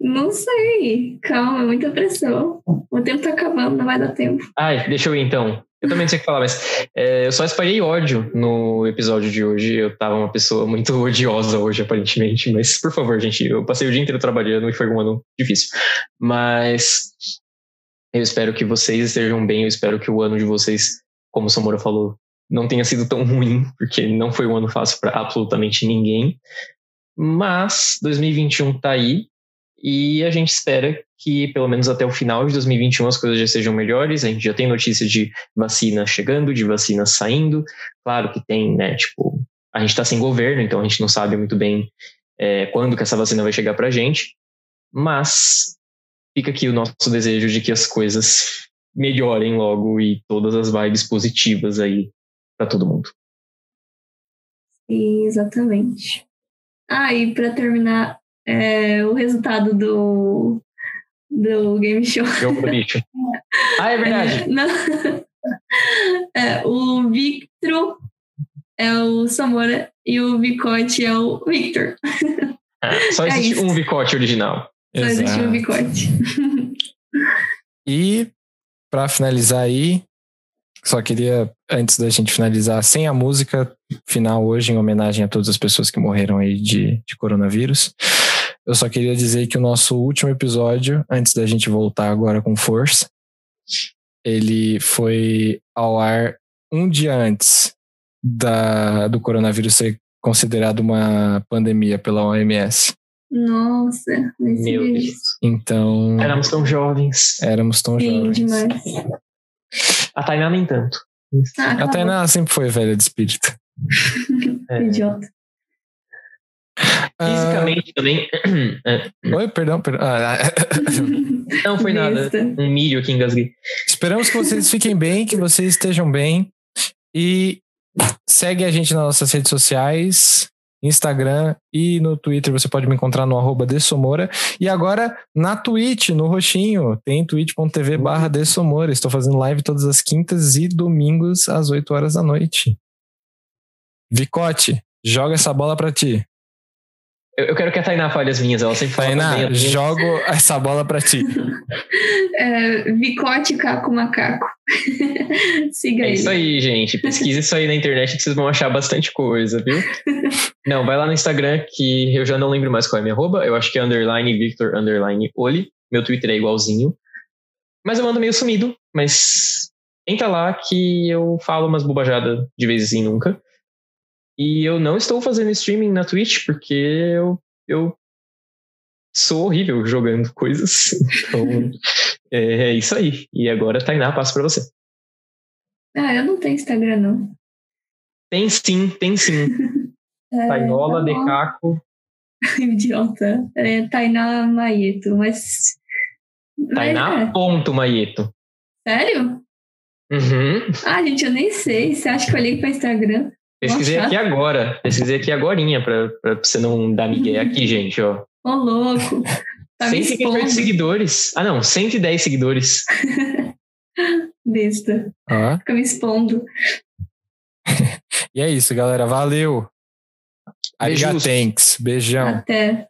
Não sei. Calma, é muita pressão. O tempo tá acabando, não vai dar tempo. Ai, deixa eu ir então. Eu também não sei o que falar, mas é, eu só espalhei ódio no episódio de hoje. Eu tava uma pessoa muito odiosa hoje, aparentemente. Mas, por favor, gente, eu passei o dia inteiro trabalhando e foi um ano difícil. Mas eu espero que vocês estejam bem. Eu espero que o ano de vocês, como o Samora falou, não tenha sido tão ruim, porque não foi um ano fácil para absolutamente ninguém. Mas 2021 tá aí e a gente espera que pelo menos até o final de 2021 as coisas já sejam melhores. A gente já tem notícia de vacina chegando, de vacina saindo. Claro que tem, né? Tipo, a gente está sem governo, então a gente não sabe muito bem é, quando que essa vacina vai chegar para a gente. Mas fica aqui o nosso desejo de que as coisas melhorem logo e todas as vibes positivas aí para todo mundo. Exatamente. Ah, e para terminar, é, o resultado do, do game show. Jogo do bicho. Ah, é verdade. É, o Victor é o Samora e o Vicote é o Victor. É, só é existe é um Vicote original. Só Exato. existe um Vicote. e para finalizar aí, só queria, antes da gente finalizar, sem a música final hoje, em homenagem a todas as pessoas que morreram aí de, de coronavírus, eu só queria dizer que o nosso último episódio, antes da gente voltar agora com força, ele foi ao ar um dia antes da, do coronavírus ser considerado uma pandemia pela OMS. Nossa, meu Deus. Então. Éramos tão jovens. Éramos tão Sim, jovens. demais. A Tainá nem tanto. Ah, a Tainá sempre foi velha de espírito. É. Idiota. Fisicamente ah, também. É. Oi, perdão, perdão. Ah, não foi nada. Um milho aqui engasguei. Esperamos que vocês fiquem bem, que vocês estejam bem. E segue a gente nas nossas redes sociais. Instagram e no Twitter você pode me encontrar no arroba Dessomora. E agora na Twitch, no roxinho, tem twitch.tv barra Dessomora. Estou fazendo live todas as quintas e domingos às 8 horas da noite. Vicote, joga essa bola para ti. Eu, eu, quero que a Tainá fale as minhas, ela sempre fala Tainá, jogo essa bola pra ti. é, Vicote Caco Macaco. Siga é aí. isso aí, gente. Pesquisa isso aí na internet que vocês vão achar bastante coisa, viu? não, vai lá no Instagram que eu já não lembro mais qual é a minha arroba. Eu acho que é underline Victor underline Oli. Meu Twitter é igualzinho. Mas eu ando meio sumido, mas entra lá que eu falo umas bobajadas de vez em nunca. E eu não estou fazendo streaming na Twitch porque eu, eu sou horrível jogando coisas. Então, é, é, isso aí. E agora, Tainá, passo para você. Ah, eu não tenho Instagram, não. Tem sim, tem sim. é, Tainola, tá Decaco. Idiota. É, Tainá Maieto, mas. Tainá é. ponto Maieto. Sério? Uhum. Ah, gente, eu nem sei. Você acha que eu ligo para Instagram? Pesquisei Nossa. aqui agora. Pesquisei aqui agorinha pra, pra você não dar migué aqui, gente, ó. Ô, louco. Tá 128 seguidores. Ah, não, 110 seguidores. Besta. Ah. Fica me expondo. e é isso, galera. Valeu. Arigatanks. Beijão. Até.